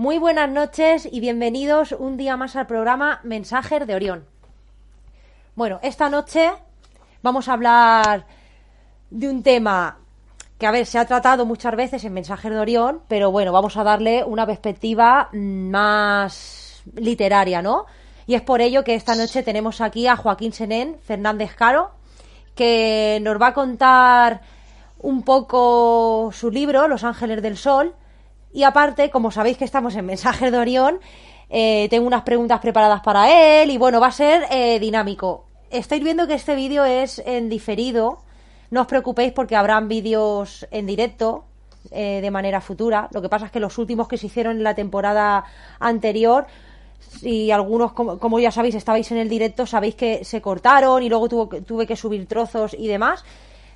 Muy buenas noches y bienvenidos un día más al programa Mensajes de Orión. Bueno, esta noche vamos a hablar de un tema que, a ver, se ha tratado muchas veces en Mensajes de Orión, pero bueno, vamos a darle una perspectiva más literaria, ¿no? Y es por ello que esta noche tenemos aquí a Joaquín Senén Fernández Caro, que nos va a contar un poco su libro, Los Ángeles del Sol. Y aparte, como sabéis que estamos en Mensajes de Orión, eh, tengo unas preguntas preparadas para él y bueno, va a ser eh, dinámico. Estáis viendo que este vídeo es en diferido. No os preocupéis porque habrán vídeos en directo eh, de manera futura. Lo que pasa es que los últimos que se hicieron en la temporada anterior y algunos, como, ya sabéis, estabais en el directo, sabéis que se cortaron y luego tuve que subir trozos y demás.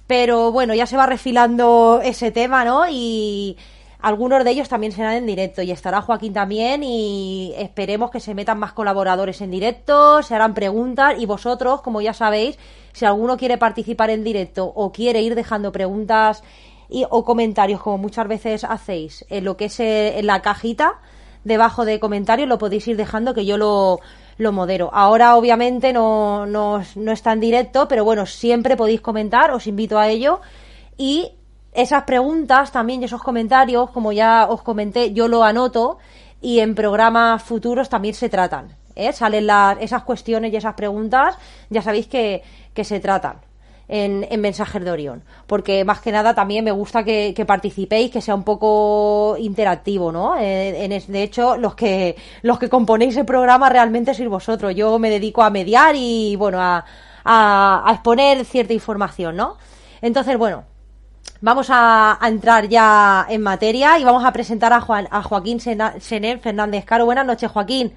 Pero bueno, ya se va refilando ese tema, ¿no? Y algunos de ellos también serán en directo y estará Joaquín también y esperemos que se metan más colaboradores en directo, se harán preguntas y vosotros, como ya sabéis, si alguno quiere participar en directo o quiere ir dejando preguntas y, o comentarios como muchas veces hacéis en lo que es eh, en la cajita debajo de comentarios lo podéis ir dejando que yo lo, lo modero. Ahora obviamente no, no, no está en directo, pero bueno, siempre podéis comentar, os invito a ello. Y esas preguntas también y esos comentarios, como ya os comenté, yo lo anoto y en programas futuros también se tratan. ¿eh? Salen las, esas cuestiones y esas preguntas, ya sabéis que, que se tratan en, en, Mensajes de Orión. Porque más que nada también me gusta que, participéis, que sea un poco interactivo, ¿no? Eh, en, de hecho, los que, los que componéis el programa realmente sois vosotros. Yo me dedico a mediar y, bueno, a, a, exponer cierta información, ¿no? Entonces, bueno, vamos a, entrar ya en materia y vamos a presentar a, Juan, a Joaquín Senén Fernández Caro. Buenas noches, Joaquín.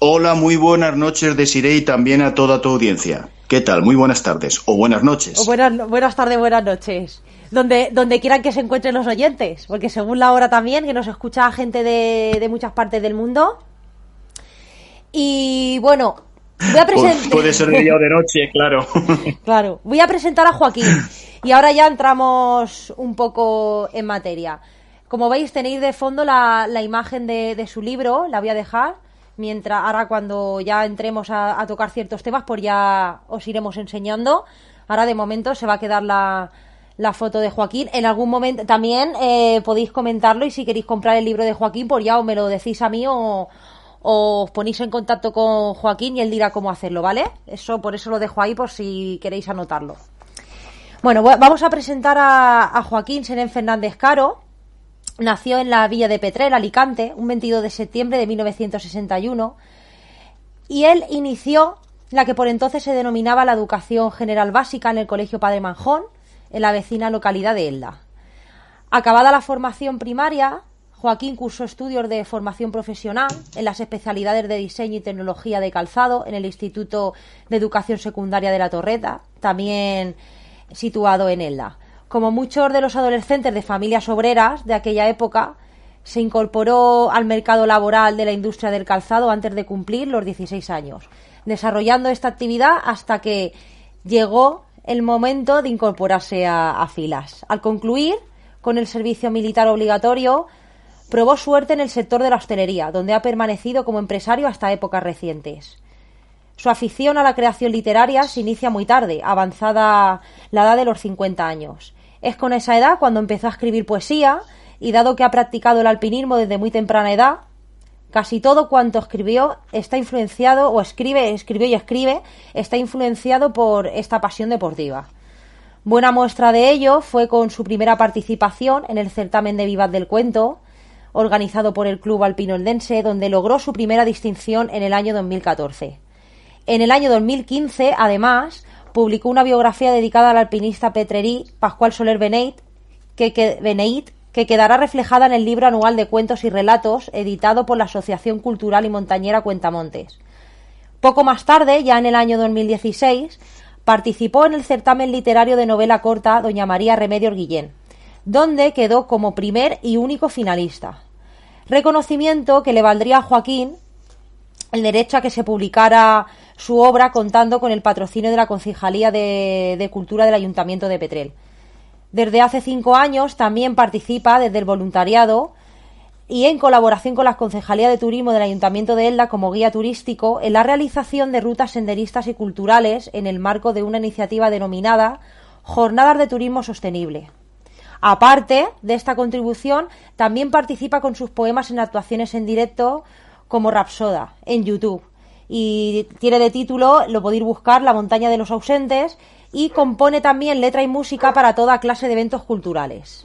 Hola, muy buenas noches, Desiree, y también a toda tu audiencia. ¿Qué tal? Muy buenas tardes o buenas noches. O buenas, buenas tardes, buenas noches. Donde, donde quieran que se encuentren los oyentes, porque según la hora también, que nos escucha gente de, de muchas partes del mundo. Y bueno, voy a presentar... Puede ser de día o de noche, claro. claro, voy a presentar a Joaquín. Y ahora ya entramos un poco en materia. Como veis, tenéis de fondo la, la imagen de, de su libro, la voy a dejar mientras ahora cuando ya entremos a, tocar ciertos temas, pues ya os iremos enseñando. Ahora de momento se va a quedar la, la foto de Joaquín. En algún momento también eh, podéis comentarlo y si queréis comprar el libro de Joaquín, pues ya o me lo decís a mí o, os ponéis en contacto con Joaquín y él dirá cómo hacerlo, ¿vale? Eso por eso lo dejo ahí por si queréis anotarlo. Bueno, vamos a presentar a, Joaquín Serén Fernández Caro. Nació en la villa de Petrel, Alicante, un 22 de septiembre de 1961, y él inició la que por entonces se denominaba la educación general básica en el Colegio Padre Manjón, en la vecina localidad de Elda. Acabada la formación primaria, Joaquín cursó estudios de formación profesional en las especialidades de diseño y tecnología de calzado en el Instituto de Educación Secundaria de la Torreta, también situado en Elda. Como muchos de los adolescentes de familias obreras de aquella época, se incorporó al mercado laboral de la industria del calzado antes de cumplir los 16 años, desarrollando esta actividad hasta que llegó el momento de incorporarse a, filas. Al concluir con el servicio militar obligatorio, probó suerte en el sector de la hostelería, donde ha permanecido como empresario hasta épocas recientes. Su afición a la creación literaria se inicia muy tarde, avanzada la edad de los 50 años. Es con esa edad cuando empezó a escribir poesía y dado que ha practicado el alpinismo desde muy temprana edad, casi todo cuanto escribió está influenciado o escribe, escribió y escribe, está influenciado por esta pasión deportiva. Buena muestra de ello fue con su primera participación en el certamen de Vivas del Cuento, organizado por el Club Alpino Eldense, donde logró su primera distinción en el año 2014. En el año 2015, además, publicó una biografía dedicada al alpinista petrerí Pascual Soler Beneit, que, que quedará reflejada en el libro anual de cuentos y relatos editado por la Asociación Cultural y Montañera Cuentamontes. Poco más tarde, ya en el año 2016, participó en el certamen literario de novela corta Doña María Remedios Guillén, donde quedó como primer y único finalista. Reconocimiento que le valdría a Joaquín el derecho a que se publicara su obra contando con el patrocinio de la Concejalía de, Cultura del Ayuntamiento de Petrel. Desde hace cinco años también participa desde el voluntariado y en colaboración con la Concejalía de Turismo del Ayuntamiento de Elda como guía turístico en la realización de rutas senderistas y culturales en el marco de una iniciativa denominada Jornadas de Turismo Sostenible. Aparte de esta contribución, también participa con sus poemas en actuaciones en directo como Rapsoda en YouTube. Y tiene de título, lo podéis buscar, La montaña de los ausentes, y compone también letra y música para toda clase de eventos culturales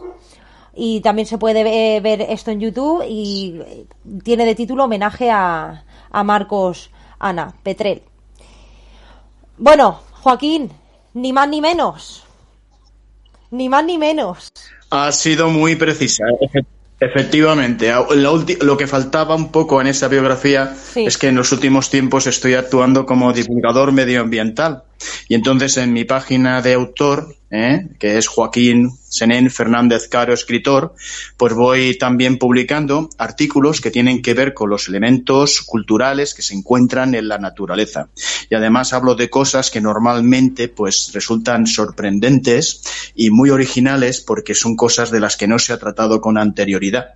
y también se puede ver esto en YouTube y tiene de título homenaje a, a Marcos Ana Petrel. Bueno, Joaquín, ni más ni menos. Ni más ni menos. Ha sido muy precisa. Efectivamente, lo que faltaba un poco en esa biografía es que en los últimos tiempos estoy actuando como divulgador medioambiental. Y entonces en mi página de autor, ¿eh? que es Joaquín Senén Fernández Caro, escritor, pues voy también publicando artículos que tienen que ver con los elementos culturales que se encuentran en la naturaleza. Y además hablo de cosas que normalmente pues resultan sorprendentes y muy originales porque son cosas de las que no se ha tratado con anterioridad.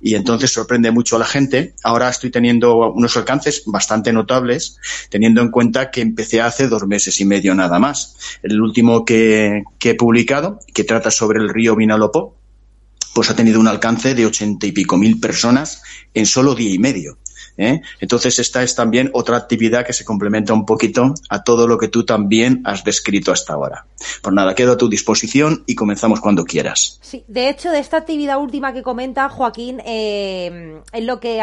Y entonces sorprende mucho a la gente. Ahora estoy teniendo unos alcances bastante notables, teniendo en cuenta que empecé hace dos meses y medio nada más. El último que, que he publicado, que trata sobre el río Vinalopó, pues ha tenido un alcance de ochenta y pico mil personas en solo día y medio. ¿eh? Entonces esta es también otra actividad que se complementa un poquito a todo lo que tú también has descrito hasta ahora. Pues nada, quedo a tu disposición y comenzamos cuando quieras. Sí, de hecho de esta actividad última que comenta Joaquín, eh, es lo que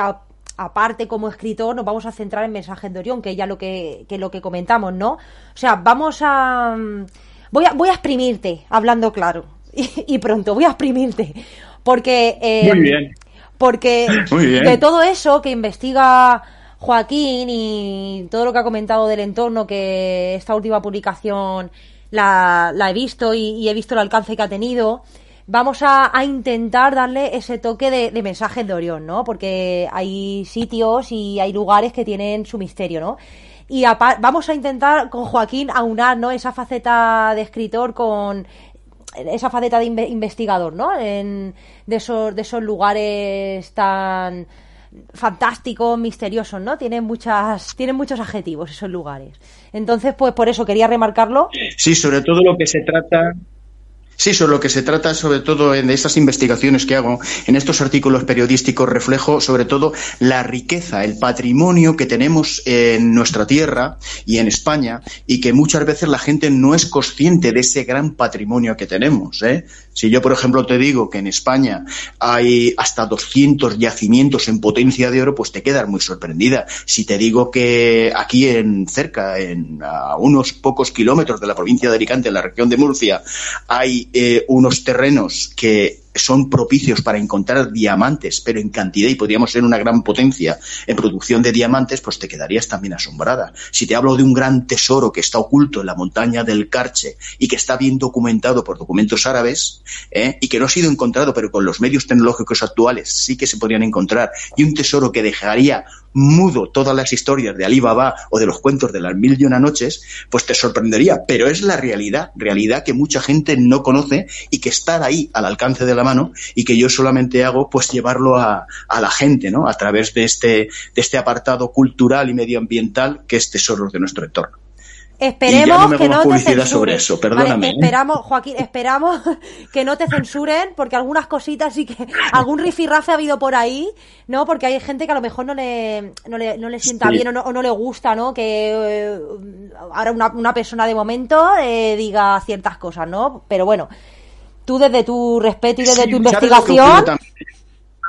aparte como escritor nos vamos a centrar en Mensajes de Orión, que ya lo que, lo que comentamos, ¿no? O sea, vamos a... Voy a, voy a exprimirte, hablando claro y, pronto, voy a exprimirte. Porque, eh, porque de todo eso que investiga Joaquín y todo lo que ha comentado del entorno, que esta última publicación la, he visto y, he visto el alcance que ha tenido, vamos a, intentar darle ese toque de, de mensajes de Orión, ¿no? Porque hay sitios y hay lugares que tienen su misterio, ¿no? Y vamos a intentar con Joaquín aunar, ¿no? Esa faceta de escritor con esa faceta de investigador, ¿no? En, de, esos, de esos lugares tan fantásticos, misteriosos, ¿no? Tienen muchas, tienen muchos adjetivos esos lugares. Entonces, pues por eso quería remarcarlo. Sí, sobre todo lo que se trata Sí, sobre lo que se trata, sobre todo en estas investigaciones que hago, en estos artículos periodísticos, reflejo sobre todo la riqueza, el patrimonio que tenemos en nuestra tierra y en España y que muchas veces la gente no es consciente de ese gran patrimonio que tenemos. ¿eh? Si yo, por ejemplo, te digo que en España hay hasta 200 yacimientos en potencia de oro, pues te quedas muy sorprendida. Si te digo que aquí en cerca, en a unos pocos kilómetros de la provincia de Alicante, en la región de Murcia, hay eh, unos terrenos que son propicios para encontrar diamantes, pero en cantidad y podríamos ser una gran potencia en producción de diamantes, pues te quedarías también asombrada. Si te hablo de un gran tesoro que está oculto en la montaña del Carche y que está bien documentado por documentos árabes ¿eh? y que no ha sido encontrado, pero con los medios tecnológicos actuales sí que se podrían encontrar, y un tesoro que dejaría mudo todas las historias de Alibaba o de los cuentos de las mil y una noches, pues te sorprendería. Pero es la realidad, realidad que mucha gente no conoce y que está ahí al alcance de la mano y que yo solamente hago pues llevarlo a, a la gente, ¿no? A través de este, de este apartado cultural y medioambiental que es Tesoros de nuestro entorno. Esperemos que no te censuren. sobre eso, perdóname. ¿eh? esperamos, Joaquín, esperamos que no te censuren, porque algunas cositas sí que, algún rifirrafe ha habido por ahí, ¿no? Porque hay gente que a lo mejor no le, no le, no le sienta bien o no, o no, le gusta, ¿no? Que eh, ahora una, una, persona de momento eh, diga ciertas cosas, ¿no? Pero bueno, tú desde tu respeto y desde tu investigación,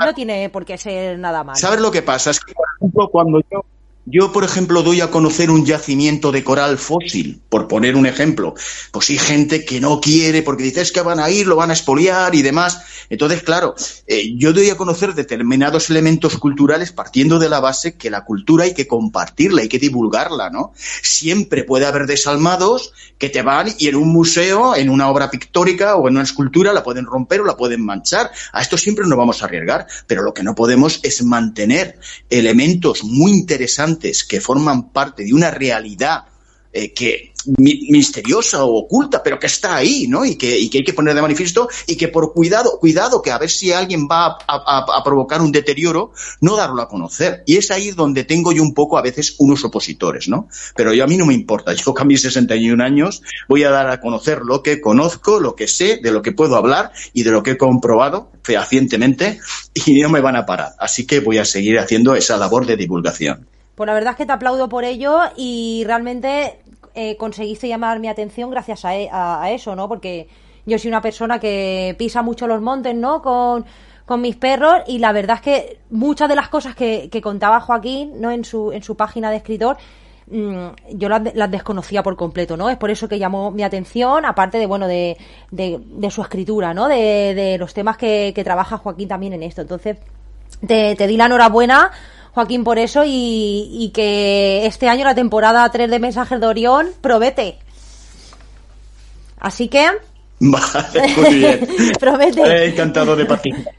no tiene por qué ser nada mal. ¿Sabes lo que pasa? Es que, por ejemplo, cuando yo yo, por ejemplo, doy a conocer un yacimiento de coral fósil, por poner un ejemplo. Pues hay gente que no quiere porque dice es que van a ir, lo van a expoliar y demás. Entonces, claro, eh, yo doy a conocer determinados elementos culturales partiendo de la base que la cultura hay que compartirla, hay que divulgarla, ¿no? Siempre puede haber desalmados que te van y en un museo, en una obra pictórica o en una escultura la pueden romper o la pueden manchar. A esto siempre nos vamos a arriesgar, pero lo que no podemos es mantener elementos muy interesantes que forman parte de una realidad eh, que misteriosa o oculta, pero que está ahí, ¿no? Y que, que, hay que poner de manifiesto y que por cuidado, cuidado, que a ver si alguien va a, provocar un deterioro, no darlo a conocer. Y es ahí donde tengo yo un poco a veces unos opositores, ¿no? Pero yo a mí no me importa. Yo con mis 61 años voy a dar a conocer lo que conozco, lo que sé, de lo que puedo hablar y de lo que he comprobado fehacientemente y no me van a parar. Así que voy a seguir haciendo esa labor de divulgación. Pues la verdad es que te aplaudo por ello y realmente eh, conseguiste llamar mi atención gracias e, a, eso, ¿no? Porque yo soy una persona que pisa mucho los montes, ¿no? Con, mis perros y la verdad es que muchas de las cosas que, contaba Joaquín, ¿no? En su, en su página de escritor, mm, yo las, desconocía por completo, ¿no? Es por eso que llamó mi atención, aparte de, bueno, de, de, su escritura, ¿no? De, de los temas que, que, trabaja Joaquín también en esto. Entonces, te, te di la enhorabuena Joaquín, por eso y, que este año la temporada 3 de Mensajes de Orión promete. Así que... Vale, muy bien. promete. encantado de participar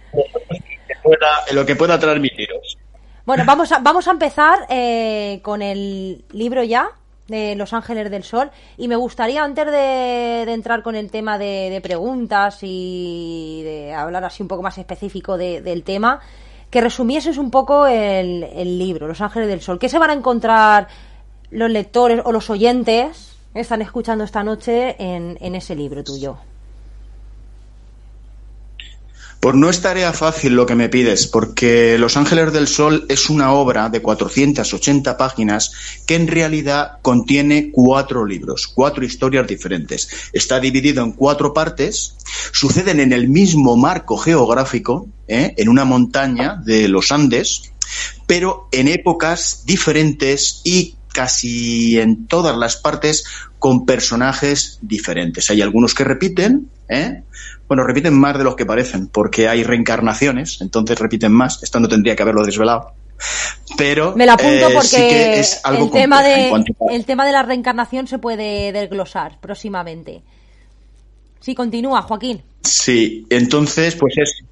en lo que pueda transmitiros. Bueno, vamos a, vamos a empezar eh, con el libro ya de Los Ángeles del Sol y me gustaría antes de, entrar con el tema de, preguntas y de hablar así un poco más específico del tema, que resumieses un poco el, libro, Los Ángeles del Sol. ¿Qué se van a encontrar los lectores o los oyentes que están escuchando esta noche en, en ese libro tuyo? Pues no es tarea fácil lo que me pides, porque Los Ángeles del Sol es una obra de 480 páginas que en realidad contiene cuatro libros, cuatro historias diferentes. Está dividido en cuatro partes, suceden en el mismo marco geográfico, ¿eh? en una montaña de los Andes, pero en épocas diferentes y casi en todas las partes con personajes diferentes. Hay algunos que repiten, ¿eh? Bueno, repiten más de los que parecen, porque hay reencarnaciones, entonces repiten más. Esto no tendría que haberlo desvelado. Pero me la apunto eh, porque es algo el tema de el tema de la reencarnación se puede desglosar próximamente. Sí, continúa, Joaquín. Sí, entonces pues es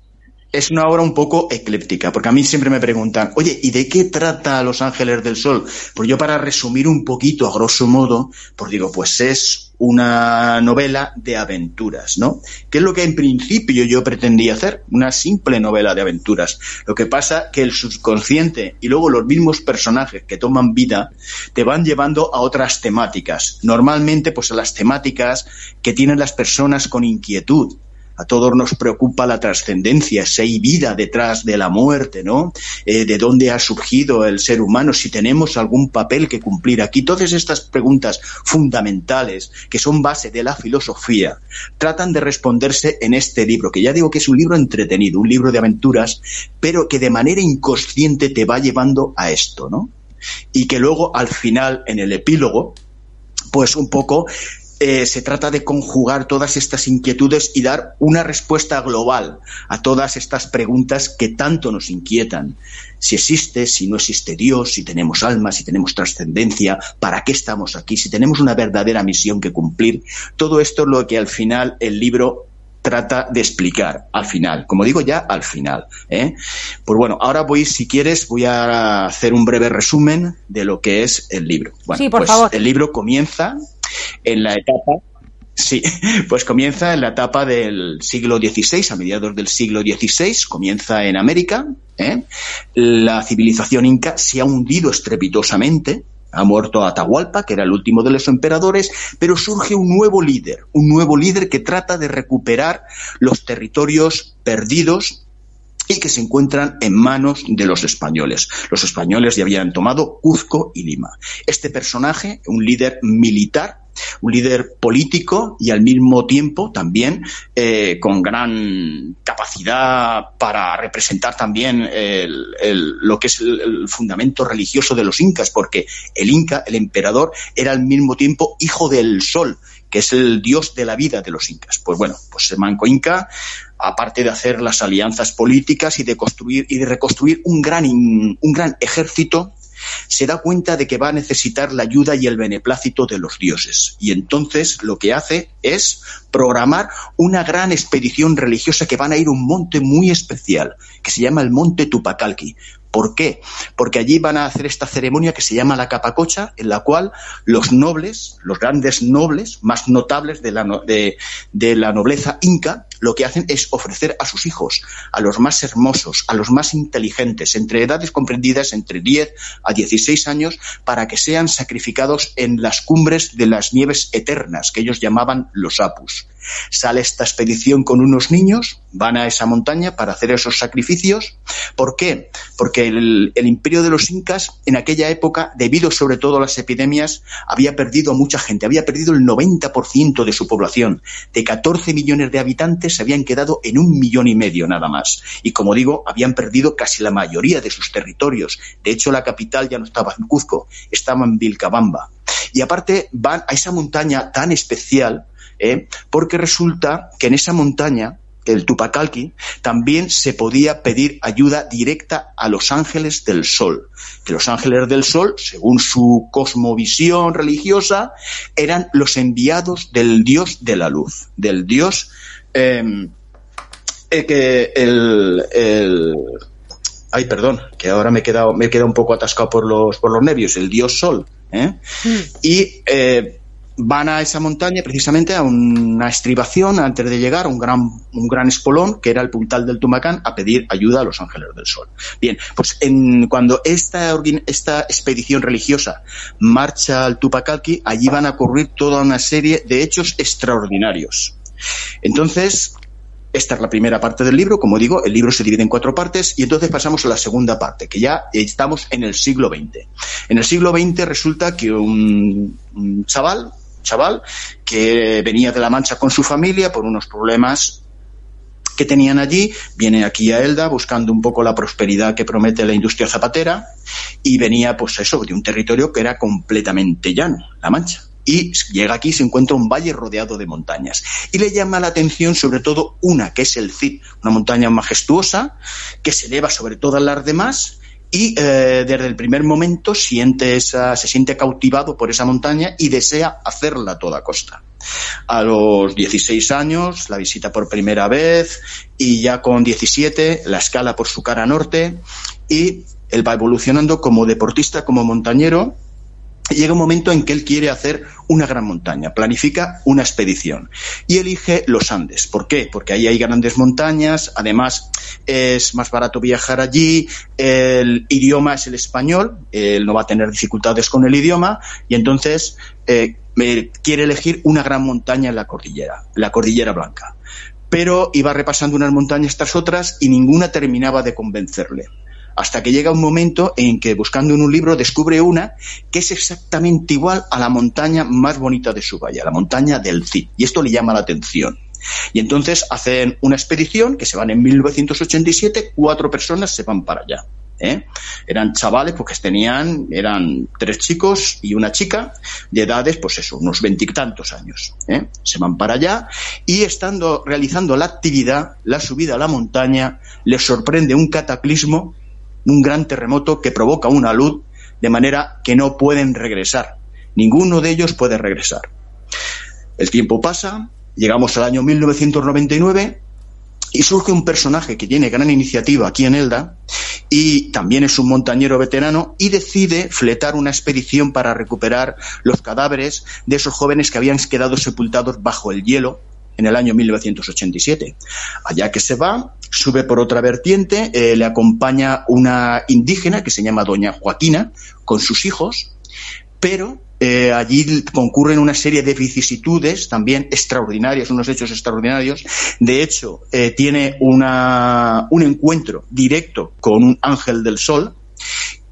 es una obra un poco ecléptica, porque a mí siempre me preguntan, oye, ¿y de qué trata Los Ángeles del Sol? Pues yo para resumir un poquito, a grosso modo, pues digo, pues es una novela de aventuras, ¿no? Que es lo que en principio yo pretendía hacer, una simple novela de aventuras. Lo que pasa que el subconsciente y luego los mismos personajes que toman vida te van llevando a otras temáticas. Normalmente, pues a las temáticas que tienen las personas con inquietud, a todos nos preocupa la trascendencia, si hay vida detrás de la muerte, ¿no? Eh, ¿De dónde ha surgido el ser humano? Si tenemos algún papel que cumplir aquí. Todas estas preguntas fundamentales, que son base de la filosofía, tratan de responderse en este libro, que ya digo que es un libro entretenido, un libro de aventuras, pero que de manera inconsciente te va llevando a esto, ¿no? Y que luego, al final, en el epílogo, pues un poco eh, se trata de conjugar todas estas inquietudes y dar una respuesta global a todas estas preguntas que tanto nos inquietan. Si existe, si no existe Dios, si tenemos alma, si tenemos trascendencia, para qué estamos aquí, si tenemos una verdadera misión que cumplir. Todo esto es lo que al final el libro trata de explicar al final, como digo ya al final. ¿eh? Pues bueno, ahora voy, si quieres, voy a hacer un breve resumen de lo que es el libro. sí, por pues favor. El libro comienza en la etapa Sí, pues comienza en la etapa del siglo XVI, a mediados del siglo XVI, comienza en América. ¿eh? La civilización inca se ha hundido estrepitosamente, ha muerto Atahualpa, que era el último de los emperadores, pero surge un nuevo líder, un nuevo líder que trata de recuperar los territorios perdidos y que se encuentran en manos de los españoles. Los españoles ya habían tomado Cuzco y Lima. Este personaje, un líder militar, un líder político y al mismo tiempo también eh, con gran capacidad para representar también lo que es el, fundamento religioso de los incas, porque el inca, el emperador, era al mismo tiempo hijo del sol, que es el dios de la vida de los incas. Pues bueno, pues el manco inca, aparte de hacer las alianzas políticas y de construir y de reconstruir un gran, un gran ejército se da cuenta de que va a necesitar la ayuda y el beneplácito de los dioses. Y entonces lo que hace es programar una gran expedición religiosa que van a ir a un monte muy especial, que se llama el Monte Tupacalqui. ¿Por qué? Porque allí van a hacer esta ceremonia que se llama la capacocha, en la cual los nobles, los grandes nobles más notables de la, nobleza inca, lo que hacen es ofrecer a sus hijos, a los más hermosos, a los más inteligentes, entre edades comprendidas entre 10 a 16 años, para que sean sacrificados en las cumbres de las nieves eternas, que ellos llamaban los apus. Sale esta expedición con unos niños, van a esa montaña para hacer esos sacrificios. ¿Por qué? Porque el, imperio de los incas en aquella época, debido sobre todo a las epidemias, había perdido a mucha gente, había perdido el 90% de su población. De 14 millones de habitantes se habían quedado en un millón y medio nada más. Y como digo, habían perdido casi la mayoría de sus territorios. De hecho, la capital ya no estaba en Cuzco, estaba en Vilcabamba. Y aparte van a esa montaña tan especial ¿eh? porque resulta que en esa montaña, el Tupacalqui, también se podía pedir ayuda directa a los ángeles del sol. Que los ángeles del sol, según su cosmovisión religiosa, eran los enviados del dios de la luz, del dios eh, eh, que el, el, ay perdón que ahora me he quedado me he quedado un poco atascado por los por los nervios el dios sol ¿eh? mm. y eh, van a esa montaña precisamente a una estribación antes de llegar a un gran, un gran espolón que era el puntal del Tumacán a pedir ayuda a los ángeles del sol. Bien, pues en, cuando esta, esta expedición religiosa marcha al Tupacalqui, allí van a ocurrir toda una serie de hechos extraordinarios. Entonces, esta es la primera parte del libro, como digo, el libro se divide en cuatro partes y entonces pasamos a la segunda parte, que ya estamos en el siglo XX. En el siglo XX resulta que un, un chaval, chaval que venía de La Mancha con su familia por unos problemas que tenían allí, viene aquí a Elda buscando un poco la prosperidad que promete la industria zapatera y venía pues eso, de un territorio que era completamente llano, La Mancha y llega aquí y se encuentra un valle rodeado de montañas. Y le llama la atención sobre todo una, que es el Cid, una montaña majestuosa que se eleva sobre todas las demás y eh, desde el primer momento siente esa, se siente cautivado por esa montaña y desea hacerla a toda costa. A los 16 años la visita por primera vez y ya con 17 la escala por su cara norte y él va evolucionando como deportista, como montañero llega un momento en que él quiere hacer una gran montaña, planifica una expedición y elige los Andes. ¿Por qué? Porque ahí hay grandes montañas, además es más barato viajar allí, el idioma es el español, él no va a tener dificultades con el idioma y entonces eh, quiere elegir una gran montaña en la cordillera, la cordillera blanca. Pero iba repasando unas montañas tras otras y ninguna terminaba de convencerle hasta que llega un momento en que buscando en un libro descubre una que es exactamente igual a la montaña más bonita de su valle, la montaña del Cid. Y esto le llama la atención. Y entonces hacen una expedición que se van en 1987, cuatro personas se van para allá. ¿eh? Eran chavales porque tenían, eran tres chicos y una chica de edades, pues eso, unos veintitantos años. ¿eh? Se van para allá y estando realizando la actividad, la subida a la montaña, les sorprende un cataclismo un gran terremoto que provoca una luz de manera que no pueden regresar. Ninguno de ellos puede regresar. El tiempo pasa, llegamos al año 1999 y surge un personaje que tiene gran iniciativa aquí en Elda y también es un montañero veterano y decide fletar una expedición para recuperar los cadáveres de esos jóvenes que habían quedado sepultados bajo el hielo en el año 1987. Allá que se va, sube por otra vertiente, eh, le acompaña una indígena que se llama Doña Joaquina con sus hijos, pero eh, allí concurren una serie de vicisitudes también extraordinarias, unos hechos extraordinarios. De hecho, eh, tiene una, un encuentro directo con un ángel del sol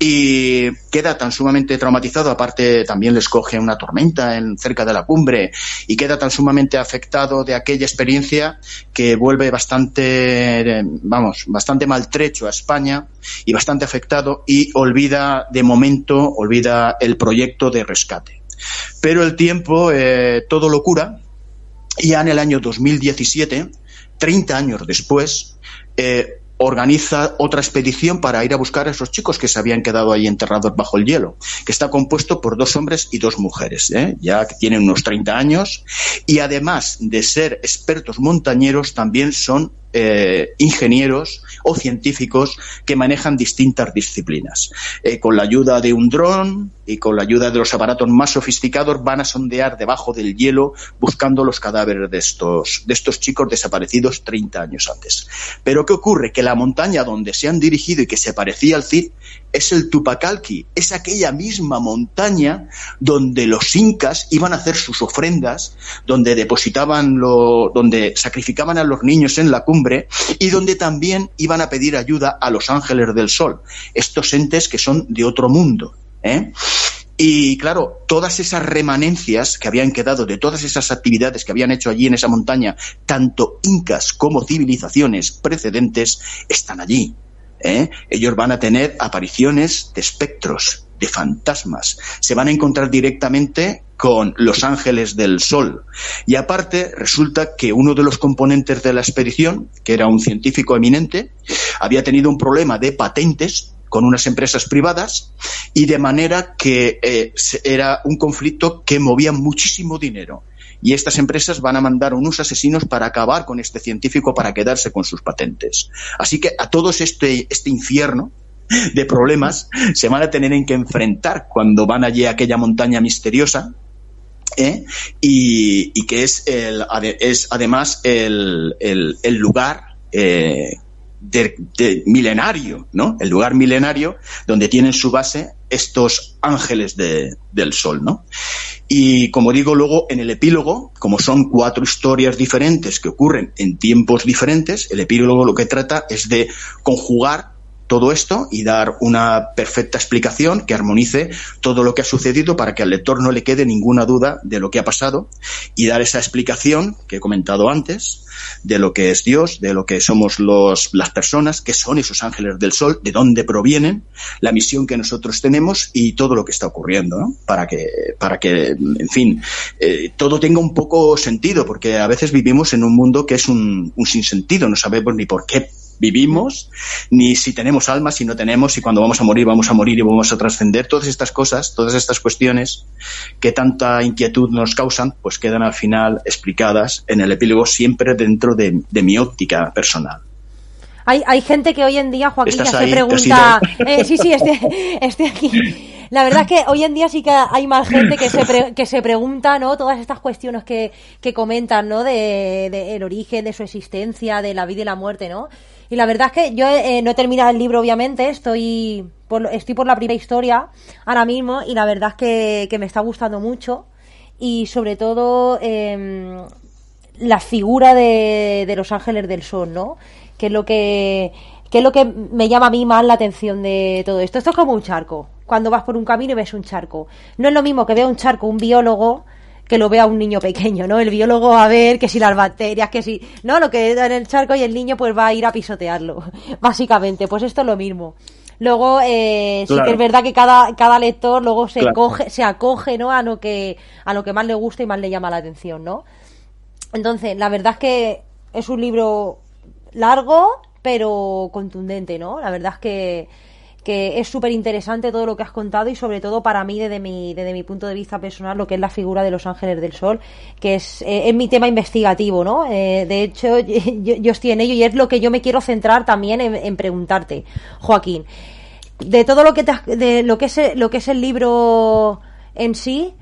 y queda tan sumamente traumatizado, aparte también les coge una tormenta en, cerca de la cumbre y queda tan sumamente afectado de aquella experiencia que vuelve bastante, vamos, bastante maltrecho a España y bastante afectado y olvida de momento, olvida el proyecto de rescate. Pero el tiempo eh, todo lo cura ya en el año 2017, 30 años después, eh, organiza otra expedición para ir a buscar a esos chicos que se habían quedado ahí enterrados bajo el hielo, que está compuesto por dos hombres y dos mujeres, ¿eh? ya que tienen unos 30 años, y además de ser expertos montañeros, también son eh, ingenieros o científicos que manejan distintas disciplinas. Eh, con la ayuda de un dron y con la ayuda de los aparatos más sofisticados van a sondear debajo del hielo buscando los cadáveres de estos, de estos chicos desaparecidos 30 años antes. Pero ¿qué ocurre? Que la montaña donde se han dirigido y que se parecía al Cid es el Tupacalqui, es aquella misma montaña donde los incas iban a hacer sus ofrendas, donde depositaban lo, donde sacrificaban a los niños en la cumbre y donde también iban a pedir ayuda a los ángeles del sol, estos entes que son de otro mundo. ¿eh? Y claro, todas esas remanencias que habían quedado de todas esas actividades que habían hecho allí en esa montaña, tanto incas como civilizaciones precedentes, están allí. ¿Eh? ellos van a tener apariciones de espectros, de fantasmas. Se van a encontrar directamente con los ángeles del sol. Y aparte, resulta que uno de los componentes de la expedición, que era un científico eminente, había tenido un problema de patentes con unas empresas privadas y de manera que eh, era un conflicto que movía muchísimo dinero y estas empresas van a mandar unos asesinos para acabar con este científico para quedarse con sus patentes. Así que a todos este, este infierno de problemas se van a tener en que enfrentar cuando van allí a aquella montaña misteriosa ¿eh? y, que es, el, es además el, el, lugar eh, de, milenario, ¿no? El lugar milenario donde tienen su base estos ángeles del sol, ¿no? Y como digo luego en el epílogo, como son cuatro historias diferentes que ocurren en tiempos diferentes, el epílogo lo que trata es de conjugar todo esto y dar una perfecta explicación que armonice todo lo que ha sucedido para que al lector no le quede ninguna duda de lo que ha pasado y dar esa explicación que he comentado antes de lo que es Dios, de lo que somos los, las personas, que son esos ángeles del sol, de dónde provienen, la misión que nosotros tenemos y todo lo que está ocurriendo, ¿no? Para que, para que, en fin, eh, todo tenga un poco sentido, porque a veces vivimos en un mundo que es un, un sinsentido, no sabemos ni por qué vivimos, ni si tenemos alma, si no tenemos, y cuando vamos a morir vamos a morir y vamos a trascender. Todas estas cosas, todas estas cuestiones que tanta inquietud nos causan, pues quedan al final explicadas en el epílogo siempre dentro de, mi óptica personal. Hay, hay gente que hoy en día, Joaquín, ya se pregunta... Eh, sí, sí, estoy, aquí. La verdad es que hoy en día sí que hay más gente que se, que se pregunta, ¿no? Todas estas cuestiones que, que comentan, ¿no? De, de, el origen, de su existencia, de la vida y la muerte, ¿no? Y la verdad es que yo eh, no he terminado el libro, obviamente, estoy por, estoy por la primera historia ahora mismo y la verdad es que, me está gustando mucho y sobre todo em, la figura de, de, los ángeles del sol, ¿no? Que es lo que, que es lo que me llama a mí más la atención de todo esto. Esto es como un charco. Cuando vas por un camino y ves un charco. No es lo mismo que vea un charco un biólogo que lo vea un niño pequeño, ¿no? El biólogo va a ver que si las bacterias, que si, no, lo que da en el charco y el niño pues va a ir a pisotearlo, básicamente. Pues esto es lo mismo. Luego, eh, sí que es verdad que cada, cada lector luego se coge, se acoge, ¿no? A lo que, a lo que más le gusta y más le llama la atención, ¿no? Entonces, la verdad es que es un libro largo, pero contundente, ¿no? La verdad es que, que es súper interesante todo lo que has contado y sobre todo para mí desde mi, desde mi punto de vista personal lo que es la figura de los ángeles del sol, que es, eh, mi tema investigativo, ¿no? Eh, de hecho, yo, estoy en ello y es lo que yo me quiero centrar también en, preguntarte, Joaquín. De todo lo que, de lo que, es, lo que es el libro en sí,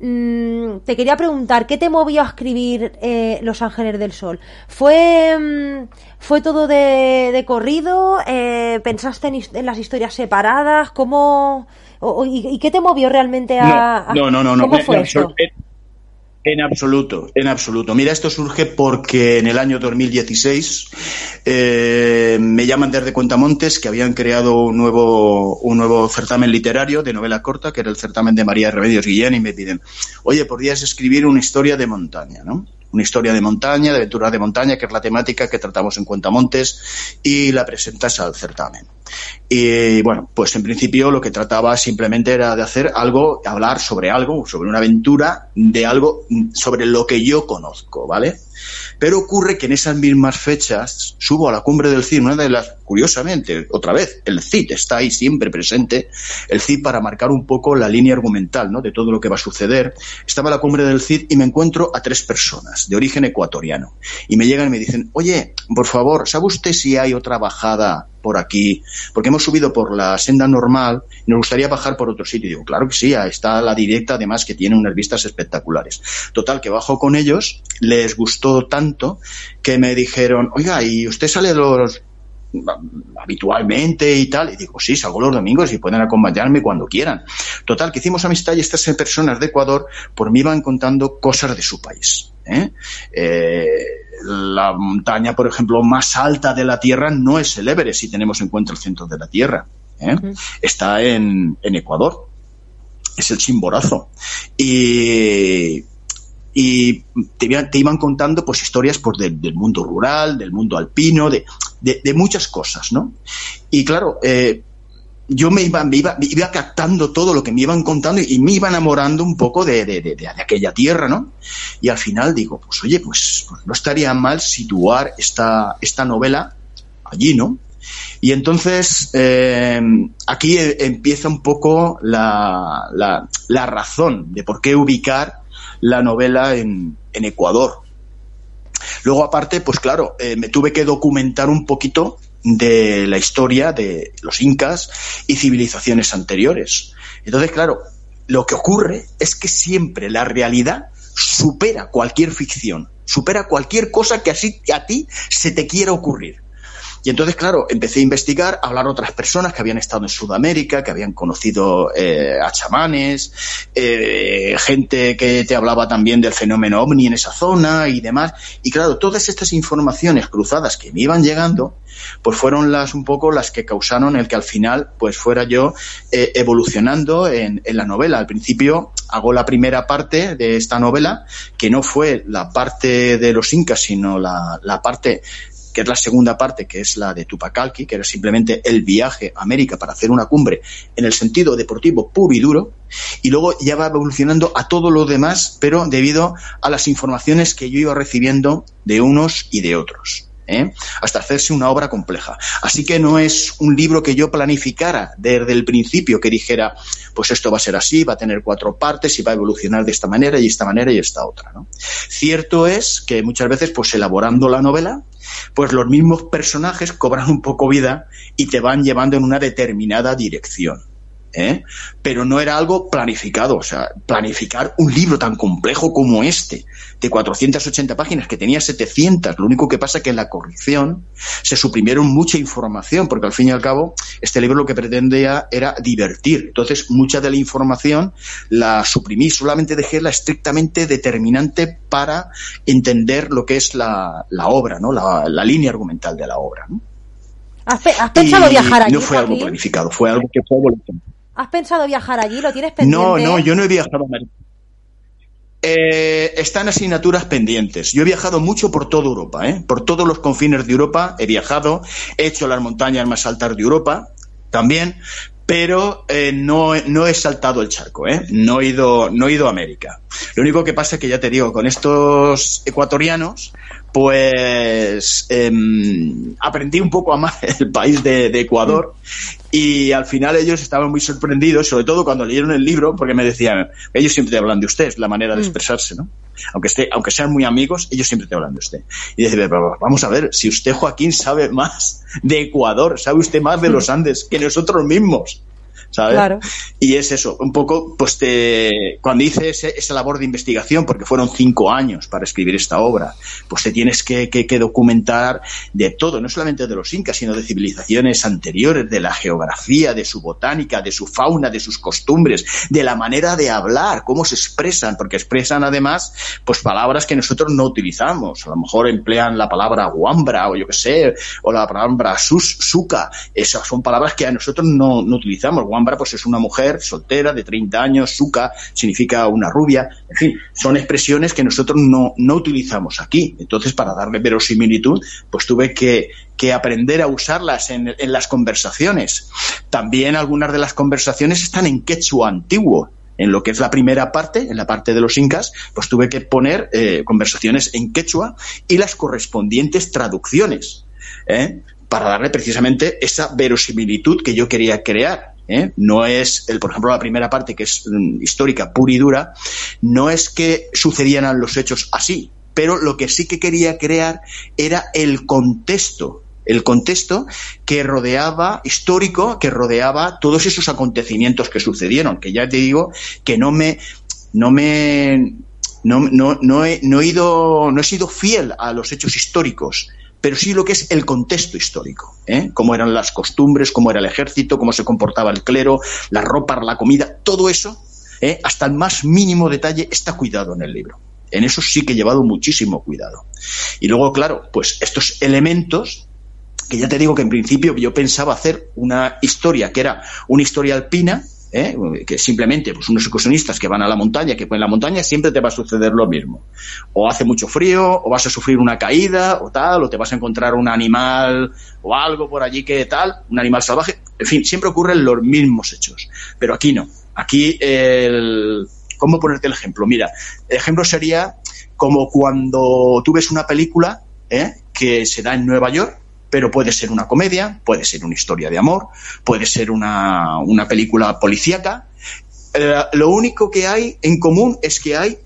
Mm, te quería preguntar, ¿qué te movió a escribir eh, Los Ángeles del Sol? ¿Fue, mm, fue todo de, corrido? Eh, ¿Pensaste en, las historias separadas? ¿Cómo, y, qué te movió realmente a...? No, no, no, no. ¿Cómo fue eso? En absoluto, en absoluto. Mira, esto surge porque en el año 2016 eh, me llaman desde Cuentamontes que habían creado un nuevo, un nuevo certamen literario de novela corta, que era el certamen de María Remedios Guillén, y me piden, oye, ¿podrías escribir una historia de montaña, no? Una historia de montaña, de aventura de montaña, que es la temática que tratamos en Cuentamontes, y la presentas al certamen. Y bueno, pues en principio lo que trataba simplemente era de hacer algo, hablar sobre algo, sobre una aventura de algo sobre lo que yo conozco, ¿vale? Pero ocurre que en esas mismas fechas subo a la cumbre del CID, una de las, curiosamente, otra vez, el CID está ahí siempre presente, el CID para marcar un poco la línea argumental, ¿no? De todo lo que va a suceder. Estaba a la cumbre del CID y me encuentro a tres personas de origen ecuatoriano. Y me llegan y me dicen, oye, por favor, ¿sabe usted si hay otra bajada por aquí, porque hemos subido por la senda normal nos gustaría bajar por otro sitio. Y digo, claro que sí, está la directa además que tiene unas vistas espectaculares. Total, que bajo con ellos, les gustó tanto que me dijeron, oiga, ¿y usted sale los habitualmente y tal. Y digo, sí, salgo los domingos y pueden acompañarme cuando quieran. Total, que hicimos amistad y estas personas de Ecuador por me iban contando cosas de su país. ¿eh? eh la montaña, por ejemplo, más alta de la Tierra no es el Everest si tenemos en cuenta el centro de la Tierra. ¿eh? Está en, Ecuador. Es el Chimborazo. Y, y te, iban contando pues historias pues, del mundo rural, del mundo alpino, de, muchas cosas, ¿no? Y claro, eh, yo me iba, me iba, iba, captando todo lo que me iban contando y, me iba enamorando un poco de, de, de, aquella tierra, ¿no? Y al final digo, pues oye, pues, pues, no estaría mal situar esta, esta novela allí, ¿no? Y entonces eh, aquí e, empieza un poco la, la, la, razón de por qué ubicar la novela en, en Ecuador. Luego, aparte, pues claro, eh, me tuve que documentar un poquito de la historia de los incas y civilizaciones anteriores. Entonces, claro, lo que ocurre es que siempre la realidad supera cualquier ficción, supera cualquier cosa que así a ti se te quiera ocurrir. Y entonces, claro, empecé a investigar, a hablar a otras personas que habían estado en Sudamérica, que habían conocido eh, a chamanes, eh, gente que te hablaba también del fenómeno ovni en esa zona y demás. Y claro, todas estas informaciones cruzadas que me iban llegando, pues fueron las un poco las que causaron el que al final pues fuera yo eh, evolucionando en, en, la novela. Al principio hago la primera parte de esta novela, que no fue la parte de los incas, sino la, la parte que es la segunda parte, que es la de Tupacalqui, que era simplemente el viaje a América para hacer una cumbre en el sentido deportivo puro y duro, y luego ya va evolucionando a todo lo demás, pero debido a las informaciones que yo iba recibiendo de unos y de otros. ¿Eh? hasta hacerse una obra compleja. Así que no es un libro que yo planificara desde el principio, que dijera, pues esto va a ser así, va a tener cuatro partes y va a evolucionar de esta manera y esta manera y esta otra. Cierto es que muchas veces, pues elaborando la novela, pues los mismos personajes cobran un poco vida y te van llevando en una determinada dirección. ¿Eh? pero no era algo planificado. O sea, planificar un libro tan complejo como este, de 480 páginas, que tenía 700, lo único que pasa es que en la corrección se suprimieron mucha información, porque al fin y al cabo este libro lo que pretendía era divertir. Entonces, mucha de la información la suprimí, solamente dejé la estrictamente determinante para entender lo que es la, obra, ¿no? La, línea argumental de la obra. ¿Has, pensado viajar allí? No fue algo planificado, fue algo que fue voluntario. ¿Has pensado viajar allí? ¿Lo tienes pendiente? No, no, yo no he viajado a. Eh, están asignaturas pendientes. Yo he viajado mucho por toda Europa, ¿eh? por todos los confines de Europa he viajado, he hecho las montañas más altas de Europa también, pero eh, no, no, he saltado el charco, ¿eh? no, he ido, no he ido a América. Lo único que pasa es que ya te digo, con estos ecuatorianos, pues em, aprendí un poco a amar el país de, Ecuador y al final ellos estaban muy sorprendidos, sobre todo cuando leyeron el libro, porque me decían, ellos siempre te hablan de usted, es la manera de mm. expresarse, ¿no? Aunque, esté, aunque sean muy amigos, ellos siempre te hablan de usted. Y dice, vamos a ver, si usted, Joaquín, sabe más de Ecuador, sabe usted más de los Andes que nosotros mismos. ¿Sabes? Claro. Y es eso, un poco, pues te, cuando hice esa labor de investigación, porque fueron cinco años para escribir esta obra, pues te tienes que, que, documentar de todo, no solamente de los incas, sino de civilizaciones anteriores, de la geografía, de su botánica, de su fauna, de sus costumbres, de la manera de hablar, cómo se expresan, porque expresan además, pues palabras que nosotros no utilizamos. A lo mejor emplean la palabra guambra, o yo qué sé, o la palabra sus, suka. Esas son palabras que a nosotros no, no utilizamos Pues es una mujer soltera de 30 años, suca significa una rubia, en fin, son expresiones que nosotros no, no utilizamos aquí. Entonces, para darle verosimilitud, pues tuve que, que aprender a usarlas en, en las conversaciones. También algunas de las conversaciones están en quechua antiguo, en lo que es la primera parte, en la parte de los incas, pues tuve que poner eh, conversaciones en quechua y las correspondientes traducciones, ¿eh? para darle precisamente esa verosimilitud que yo quería crear. ¿Eh? No es, el, por ejemplo, la primera parte, que es mm, histórica, pura y dura, no es que sucedieran los hechos así, pero lo que sí que quería crear era el contexto el contexto que rodeaba, histórico, que rodeaba todos esos acontecimientos que sucedieron, que ya te digo que no me, no me, no, no, no, he, no he ido, no he sido fiel a los hechos históricos, pero sí lo que es el contexto histórico, ¿eh? cómo eran las costumbres, cómo era el ejército, cómo se comportaba el clero, la ropa, la comida, todo eso, ¿eh? hasta el más mínimo detalle está cuidado en el libro. En eso sí que he llevado muchísimo cuidado. Y luego, claro, pues estos elementos que ya te digo que en principio yo pensaba hacer una historia que era una historia alpina, ¿eh? que simplemente pues unos excursionistas que van a la montaña, que en la montaña siempre te va a suceder lo mismo. O hace mucho frío, o vas a sufrir una caída, o tal, o te vas a encontrar un animal o algo por allí que tal, un animal salvaje. En fin, siempre ocurren los mismos hechos. Pero aquí no. Aquí el... ¿Cómo ponerte el ejemplo? Mira, el ejemplo sería como cuando tú ves una película ¿eh? que se da en Nueva York pero puede ser una comedia, puede ser una historia de amor, puede ser una, una película policíaca. Eh, lo único que hay en común es que hay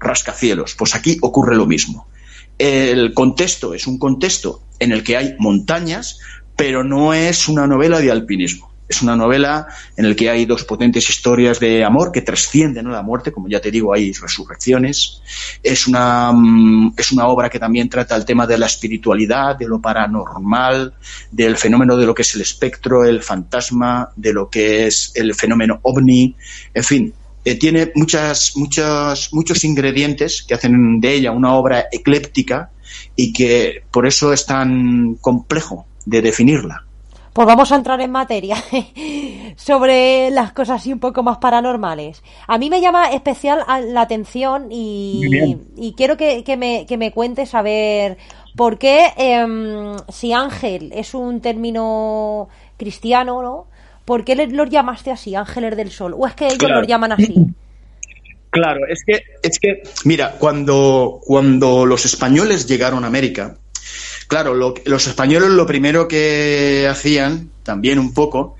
rascacielos. Pues aquí ocurre lo mismo. El contexto es un contexto en el que hay montañas, pero no es una novela de alpinismo. Es una novela en la que hay dos potentes historias de amor que trascienden la muerte, como ya te digo, hay resurrecciones. Es una, mm, es una obra que también trata el tema de la espiritualidad, de lo paranormal, del fenómeno de lo que es el espectro, el fantasma, de lo que es el fenómeno ovni. En fin, eh, tiene muchas, muchas, muchos ingredientes que hacen de ella una obra ecléptica y que por eso es tan complejo de definirla. Pues vamos a entrar en materia sobre las cosas así un poco más paranormales. A mí me llama especial la atención y, quiero que, me, que, me, cuentes a ver por qué em, si ángel es un término cristiano, ¿no? ¿Por qué los llamaste así, ángeles del sol? ¿O es que ellos los llaman así? Claro, es que, es que, mira, cuando, cuando los españoles llegaron a América, Claro, los españoles lo primero que hacían, también un poco,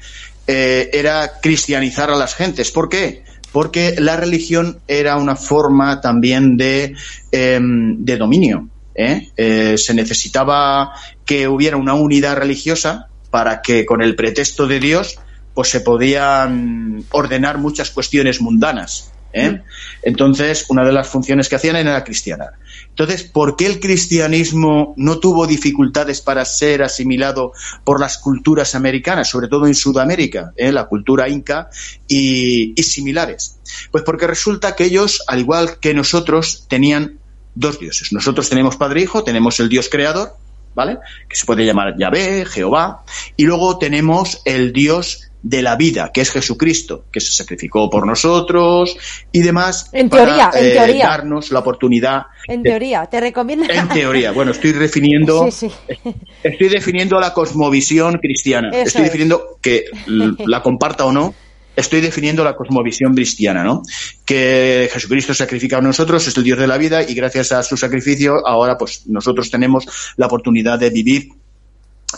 eh, era cristianizar a las gentes. ¿Por qué? Porque la religión era una forma también de, em, de dominio. ¿eh? Eh, se necesitaba que hubiera una unidad religiosa para que con el pretexto de Dios pues se podían ordenar muchas cuestiones mundanas. Mm. Entonces, una de las funciones que hacían era cristianar. Entonces, ¿por qué el cristianismo no tuvo dificultades para ser asimilado por las culturas americanas, sobre todo en Sudamérica, eh, la cultura inca y, similares? Pues porque resulta que ellos, al igual que nosotros, tenían dos dioses. Nosotros tenemos Padre e Hijo, tenemos el Dios creador, ¿vale? Que se puede llamar Yahvé, Jehová, y luego tenemos el Dios de la vida, que es Jesucristo, que se sacrificó por nosotros y demás. En teoría, en eh, teoría. Darnos la oportunidad. En teoría, te recomiendo. En teoría, bueno, estoy definiendo. Estoy definiendo la cosmovisión cristiana. estoy definiendo que la comparta o no. Estoy definiendo la cosmovisión cristiana, ¿no? Que Jesucristo sacrifica a nosotros, es el Dios de la vida y gracias a su sacrificio ahora pues nosotros tenemos la oportunidad de vivir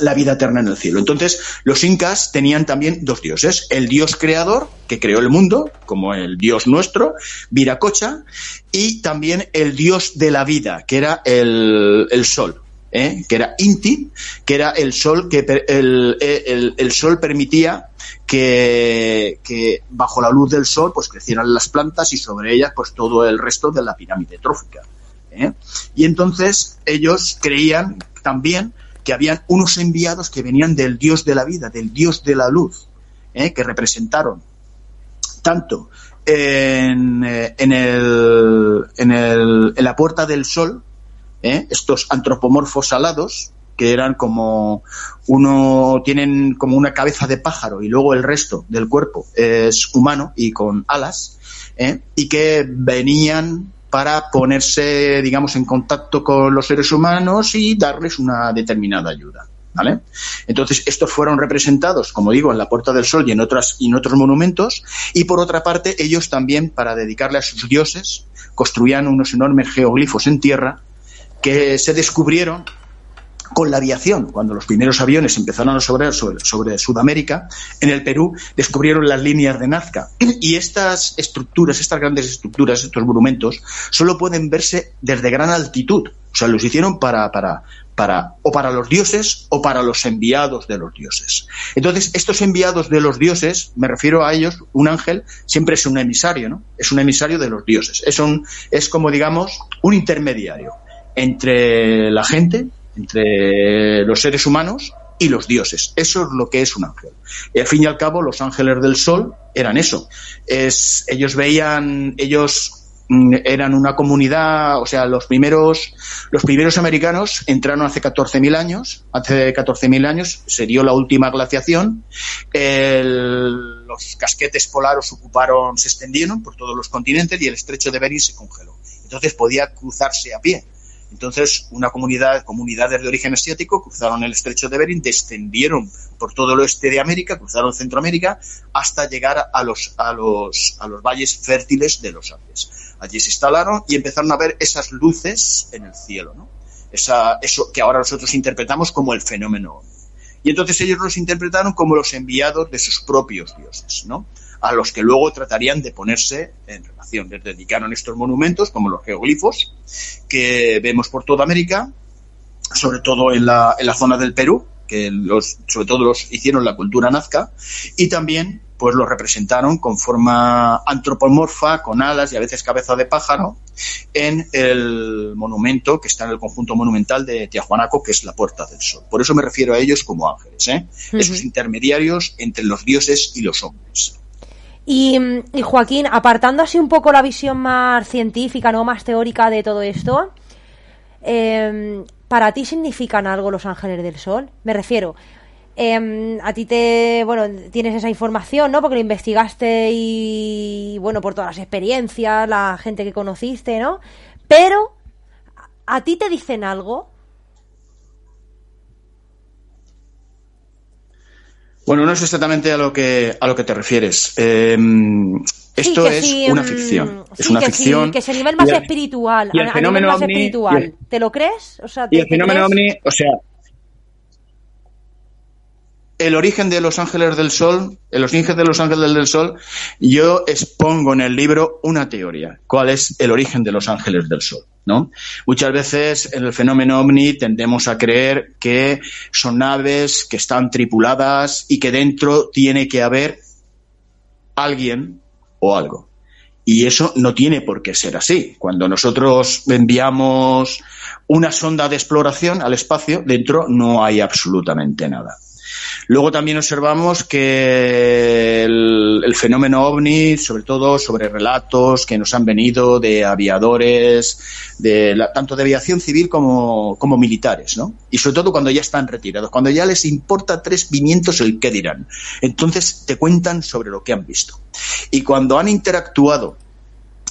la vida eterna en el cielo. Entonces, los incas tenían también dos dioses, el dios creador, que creó el mundo, como el dios nuestro, Viracocha, y también el dios de la vida, que era el, sol. ¿eh? que era Inti, que era el sol que el, sol permitía que, que, bajo la luz del sol pues crecieran las plantas y sobre ellas pues todo el resto de la pirámide trófica. ¿eh? Y entonces ellos creían también que habían unos enviados que venían del Dios de la vida, del Dios de la luz, ¿eh? que representaron tanto en, eh, en, el, en, el, en la puerta del sol, ¿eh? estos antropomorfos alados, que eran como uno, tienen como una cabeza de pájaro y luego el resto del cuerpo es humano y con alas, y que venían para ponerse, digamos, en contacto con los seres humanos y darles una determinada ayuda. ¿Vale? Entonces, estos fueron representados, como digo, en la Puerta del Sol y en, otras, y en otros monumentos, y por otra parte, ellos también, para dedicarle a sus dioses, construían unos enormes geoglifos en tierra que se descubrieron con la aviación. Cuando los primeros aviones empezaron a sobrar sobre, sobre, Sudamérica, en el Perú descubrieron las líneas de Nazca. Y estas estructuras, estas grandes estructuras, estos monumentos, solo pueden verse desde gran altitud. O sea, los hicieron para, para, para, o para los dioses o para los enviados de los dioses. Entonces, estos enviados de los dioses, me refiero a ellos, un ángel siempre es un emisario, ¿no? Es un emisario de los dioses. Es, un, es como, digamos, un intermediario entre la gente, entre los seres humanos y los dioses. Eso es lo que es un ángel. Y al fin y al cabo, los ángeles del sol eran eso. Es, ellos veían, ellos Mm, eran una comunidad, o sea, los primeros, los primeros americanos entraron hace 14.000 años, hace 14.000 años se dio la última glaciación, los casquetes polares ocuparon, se extendieron por todos los continentes y el estrecho de Bering se congeló. Entonces podía cruzarse a pie. Entonces, una comunidad, comunidades de origen asiático cruzaron el estrecho de Bering, descendieron por todo el oeste de América, cruzaron Centroamérica, hasta llegar a los, a los, a los valles fértiles de los Andes. Allí se instalaron y empezaron a ver esas luces en el cielo, ¿no? Esa, eso que ahora nosotros interpretamos como el fenómeno. Y entonces ellos los interpretaron como los enviados de sus propios dioses, ¿no? A los que luego tratarían de ponerse en relación. Les dedicaron estos monumentos, como los geoglifos, que vemos por toda América, sobre todo en la, en la zona del Perú, que los, sobre todo los hicieron la cultura nazca, y también pues lo representaron con forma antropomorfa, con alas y a veces cabeza de pájaro, en el monumento que está en el conjunto monumental de Tiahuanaco, que es la Puerta del Sol. Por eso me refiero a ellos como ángeles, ¿eh? esos intermediarios entre los dioses y los hombres. Y, Joaquín, apartando así un poco la visión más científica, no más teórica de todo esto, eh, ¿para ti significan algo los ángeles del sol? Me refiero, Em, a ti te, bueno, tienes esa información, ¿no? Porque lo investigaste y, bueno, por todas las experiencias, la gente que conociste, ¿no? Pero, ¿a ti te dicen algo? Bueno, no es exactamente a lo que a lo que te refieres. Em, esto es una mm, ficción. es una ficción. que es el nivel más espiritual. Y el fenómeno más espiritual. ¿Te lo crees? O sea, y el fenómeno ovni, o sea, el origen de los ángeles del sol, el origen de los ángeles del sol, yo expongo en el libro una teoría. ¿Cuál es el origen de los ángeles del sol? ¿no? Muchas veces en el fenómeno ovni tendemos a creer que son naves que están tripuladas y que dentro tiene que haber alguien o algo. Y eso no tiene por qué ser así. Cuando nosotros enviamos una sonda de exploración al espacio, dentro no hay absolutamente nada. Luego también observamos que el, fenómeno ovni, sobre todo sobre relatos que nos han venido de aviadores, de tanto de aviación civil como, militares, ¿no? Y sobre todo cuando ya están retirados, cuando ya les importa tres pimientos el qué dirán. Entonces te cuentan sobre lo que han visto. Y cuando han interactuado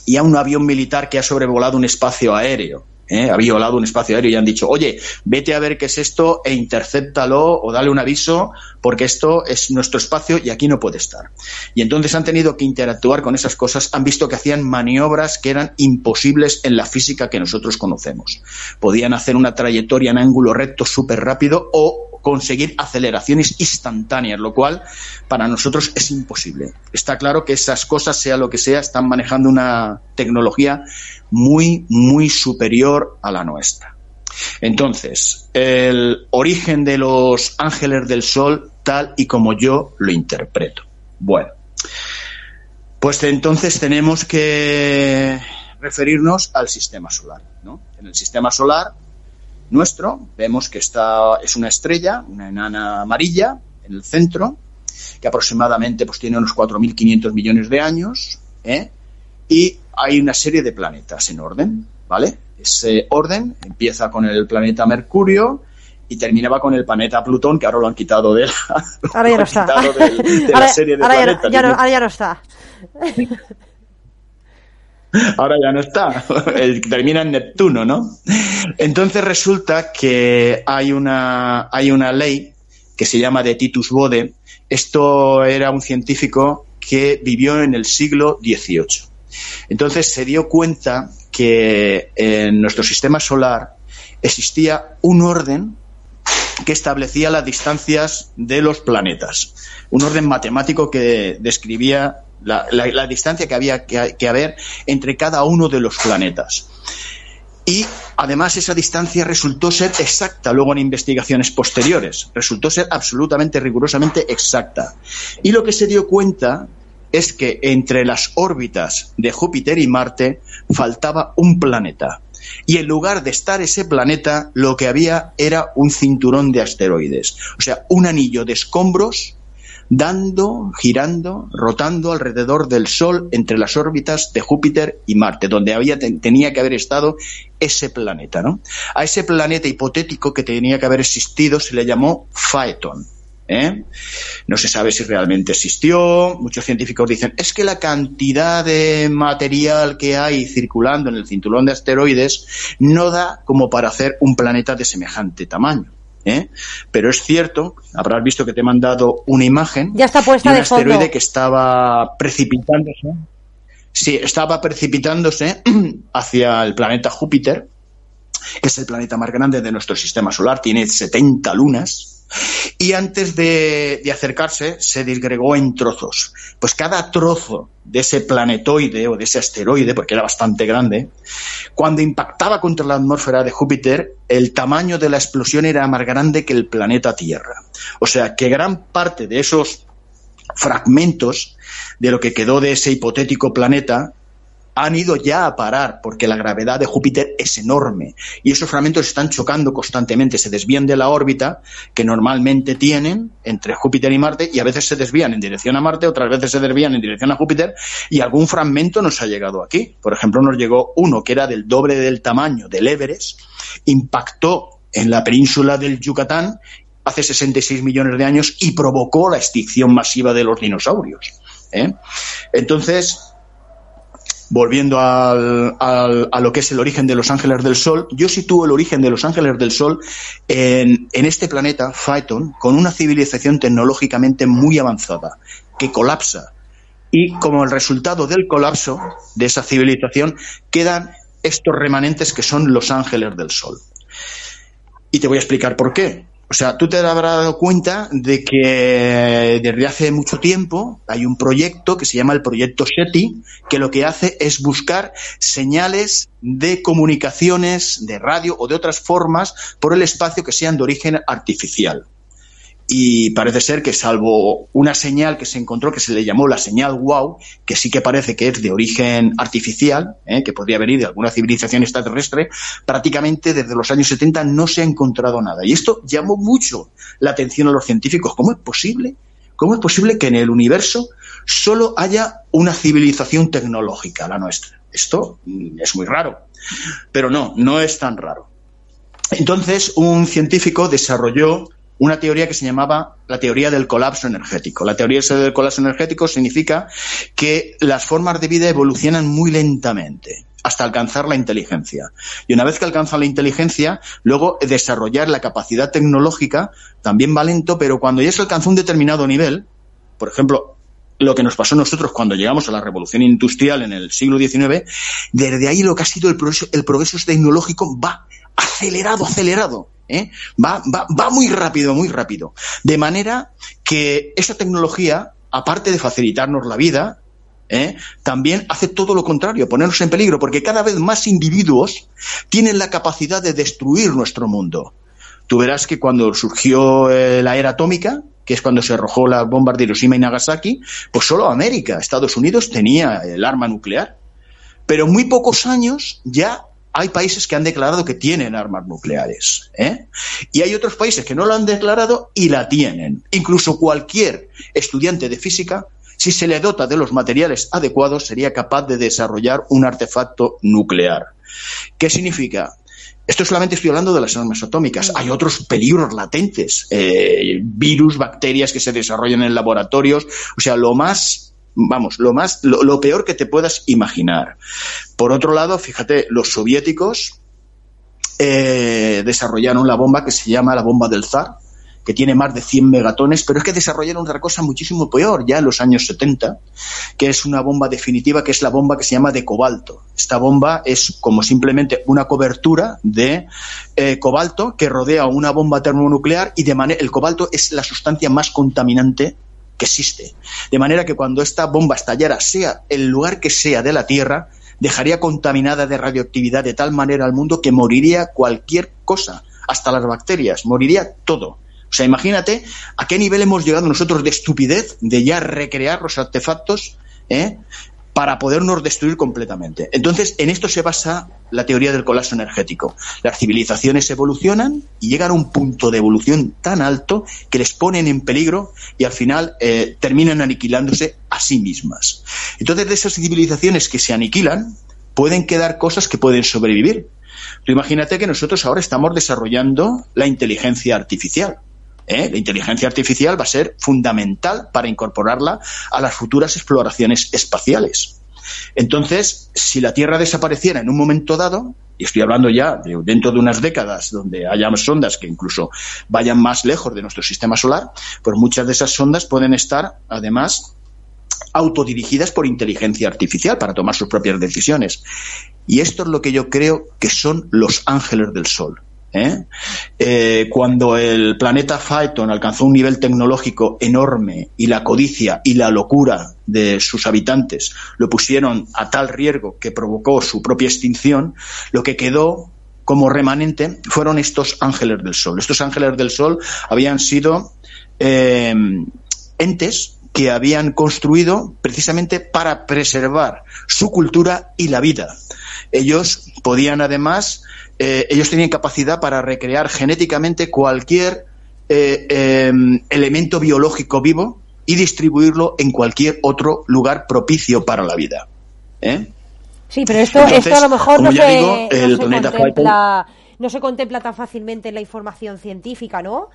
y a un avión militar que ha sobrevolado un espacio aéreo ¿eh? ha violado un espacio aéreo y han dicho, oye, vete a ver qué es esto e intercéptalo o dale un aviso porque esto es nuestro espacio y aquí no puede estar. Y entonces han tenido que interactuar con esas cosas, han visto que hacían maniobras que eran imposibles en la física que nosotros conocemos. Podían hacer una trayectoria en ángulo recto súper rápido o conseguir aceleraciones instantáneas, lo cual para nosotros es imposible. Está claro que esas cosas, sea lo que sea, están manejando una tecnología muy, muy superior a la nuestra. Entonces, el origen de los ángeles del sol, tal y como yo lo interpreto. Bueno, pues entonces tenemos que referirnos al sistema solar. ¿no? En el sistema solar nuestro vemos que está, es una estrella, una enana amarilla, en el centro, que aproximadamente pues, tiene unos 4.500 millones de años, ¿eh? Y hay una serie de planetas en orden, ¿vale? Ese orden empieza con el planeta Mercurio y terminaba con el planeta Plutón, que ahora lo han quitado de la, ahora ya no está. De, la serie de ahora, planetas. Ya no, ahora ya no está. Ahora ya no está, termina en Neptuno, ¿no? Entonces resulta que hay una, hay una ley que se llama de Titus Bode. Esto era un científico que vivió en el siglo XVIII. Entonces se dio cuenta que en nuestro sistema solar existía un orden que establecía las distancias de los planetas. Un orden matemático que describía la, distancia que había que, haber entre cada uno de los planetas. Y además esa distancia resultó ser exacta luego en investigaciones posteriores, resultó ser absolutamente rigurosamente exacta. Y lo que se dio cuenta es que entre las órbitas de Júpiter y Marte faltaba un planeta. Y en lugar de estar ese planeta, lo que había era un cinturón de asteroides, o sea, un anillo de escombros dando, girando, rotando alrededor del Sol entre las órbitas de Júpiter y Marte, donde había, tenía que haber estado ese planeta. ¿no? A ese planeta hipotético que tenía que haber existido se le llamó Phaeton. ¿Eh? No se sabe si realmente existió. Muchos científicos dicen es que la cantidad de material que hay circulando en el cinturón de asteroides no da como para hacer un planeta de semejante tamaño. ¿eh? Pero es cierto, habrás visto que te he mandado una imagen ya está puesta de un asteroide que estaba precipitándose. Sí, estaba precipitándose hacia el planeta Júpiter, que es el planeta más grande de nuestro sistema solar, tiene 70 lunas y antes de, acercarse se disgregó en trozos. Pues cada trozo de ese planetoide o de ese asteroide, porque era bastante grande, cuando impactaba contra la atmósfera de Júpiter, el tamaño de la explosión era más grande que el planeta Tierra. O sea que gran parte de esos fragmentos de lo que quedó de ese hipotético planeta han ido ya a parar porque la gravedad de Júpiter es enorme y esos fragmentos están chocando constantemente, se desvían de la órbita que normalmente tienen entre Júpiter y Marte y a veces se desvían en dirección a Marte, otras veces se desvían en dirección a Júpiter y algún fragmento nos ha llegado aquí. Por ejemplo, nos llegó uno que era del doble del tamaño del Everest, impactó en la península del Yucatán hace 66 millones de años y provocó la extinción masiva de los dinosaurios. ¿eh? Entonces, volviendo a lo que es el origen de los ángeles del Sol, yo sitúo el origen de los ángeles del Sol en, en este planeta, Phaeton, con una civilización tecnológicamente muy avanzada, que colapsa. Y como el resultado del colapso de esa civilización, quedan estos remanentes que son los ángeles del Sol. Y te voy a explicar por qué. O sea, tú te habrás dado cuenta de que desde hace mucho tiempo hay un proyecto que se llama el proyecto SETI, que lo que hace es buscar señales de comunicaciones, de radio o de otras formas por el espacio que sean de origen artificial y parece ser que salvo una señal que se encontró que se le llamó la señal wow, que sí que parece que es de origen artificial, ¿eh? que podría venir de alguna civilización extraterrestre, prácticamente desde los años 70 no se ha encontrado nada. Y esto llamó mucho la atención a los científicos. ¿Cómo es posible? ¿Cómo es posible que en el universo solo haya una civilización tecnológica, la nuestra? Esto mm, es muy raro. Pero no, no es tan raro. Entonces, un científico desarrolló una teoría que se llamaba la teoría del colapso energético. La teoría del colapso energético significa que las formas de vida evolucionan muy lentamente hasta alcanzar la inteligencia. Y una vez que alcanzan la inteligencia, luego desarrollar la capacidad tecnológica también va lento, pero cuando ya se alcanza un determinado nivel, por ejemplo, lo que nos pasó a nosotros cuando llegamos a la revolución industrial en el siglo XIX, desde ahí lo que ha sido el progreso, el progreso tecnológico va acelerado, acelerado. ¿Eh? Va, va, va muy rápido, muy rápido. De manera que esa tecnología, aparte de facilitarnos la vida, ¿eh? también hace todo lo contrario, ponernos en peligro, porque cada vez más individuos tienen la capacidad de destruir nuestro mundo. Tú verás que cuando surgió eh, la era atómica, que es cuando se arrojó la bomba de Hiroshima y Nagasaki, pues solo América, Estados Unidos tenía el arma nuclear. Pero en muy pocos años ya hay países que han declarado que tienen armas nucleares. ¿eh? Y hay otros países que no lo han declarado y la tienen. Incluso cualquier estudiante de física, si se le dota de los materiales adecuados, sería capaz de desarrollar un artefacto nuclear. ¿Qué significa? Esto solamente estoy hablando de las armas atómicas. Hay otros peligros latentes, eh, virus, bacterias que se desarrollan en laboratorios. O sea, lo más, vamos, lo más, lo, peor que te puedas imaginar. Por otro lado, fíjate, los soviéticos eh, desarrollaron la bomba que se llama la bomba del zar, que tiene más de 100 megatones, pero es que desarrollaron otra cosa muchísimo peor ya en los años 70, que es una bomba definitiva, que es la bomba que se llama de cobalto. Esta bomba es como simplemente una cobertura de eh, cobalto que rodea una bomba termonuclear y de el cobalto es la sustancia más contaminante que existe. De manera que cuando esta bomba estallara, sea el lugar que sea de la Tierra, dejaría contaminada de radioactividad de tal manera al mundo que moriría cualquier cosa, hasta las bacterias, moriría todo. O sea, imagínate a qué nivel hemos llegado nosotros de estupidez de ya recrear los artefactos ¿eh? Para podernos destruir completamente. Entonces, en esto se basa la teoría del colapso energético. Las civilizaciones evolucionan y llegan a un punto de evolución tan alto que les ponen en peligro y al final eh, terminan aniquilándose a sí mismas. Entonces, de esas civilizaciones que se aniquilan, pueden quedar cosas que pueden sobrevivir. Tú imagínate que nosotros ahora estamos desarrollando la inteligencia artificial. ¿Eh? La inteligencia artificial va a ser fundamental para incorporarla a las futuras exploraciones espaciales. Entonces, si la Tierra desapareciera en un momento dado, y estoy hablando ya de dentro de unas décadas donde haya sondas que incluso vayan más lejos de nuestro sistema solar, pues muchas de esas sondas pueden estar, además, autodirigidas por inteligencia artificial para tomar sus propias decisiones. Y esto es lo que yo creo que son los ángeles del Sol. ¿Eh? Eh, cuando el planeta Phaeton alcanzó un nivel tecnológico enorme y la codicia y la locura de sus habitantes lo pusieron a tal riesgo que provocó su propia extinción, lo que quedó como remanente fueron estos ángeles del sol. Estos ángeles del sol habían sido eh, entes que habían construido precisamente para preservar su cultura y la vida. Ellos podían además eh, ellos tenían capacidad para recrear genéticamente cualquier eh, em, elemento biológico vivo y distribuirlo en cualquier otro lugar propicio para la vida. ¿eh? Sí, pero esto, esto a lo mejor no se, contempla, no se contempla tan fácilmente en la información científica, ¿no?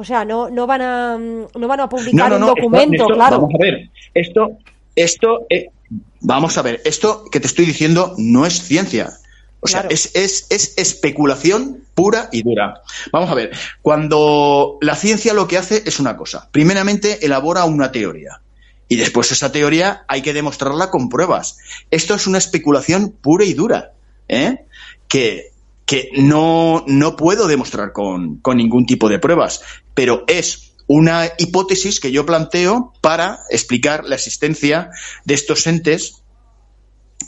O sea, no, no van a no van a publicar un documento, claro. Vamos a ver, esto, esto, vamos a ver, esto que te estoy diciendo no es ciencia. O sea, es, es, es, especulación pura y dura. Vamos a ver, cuando la ciencia lo que hace es una cosa. Primeramente, elabora una teoría. Y después esa teoría hay que demostrarla con pruebas. Esto es una especulación pura y dura, ¿eh? que, que no, no puedo demostrar con, con ningún tipo de pruebas, pero es una hipótesis que yo planteo para explicar la existencia de estos entes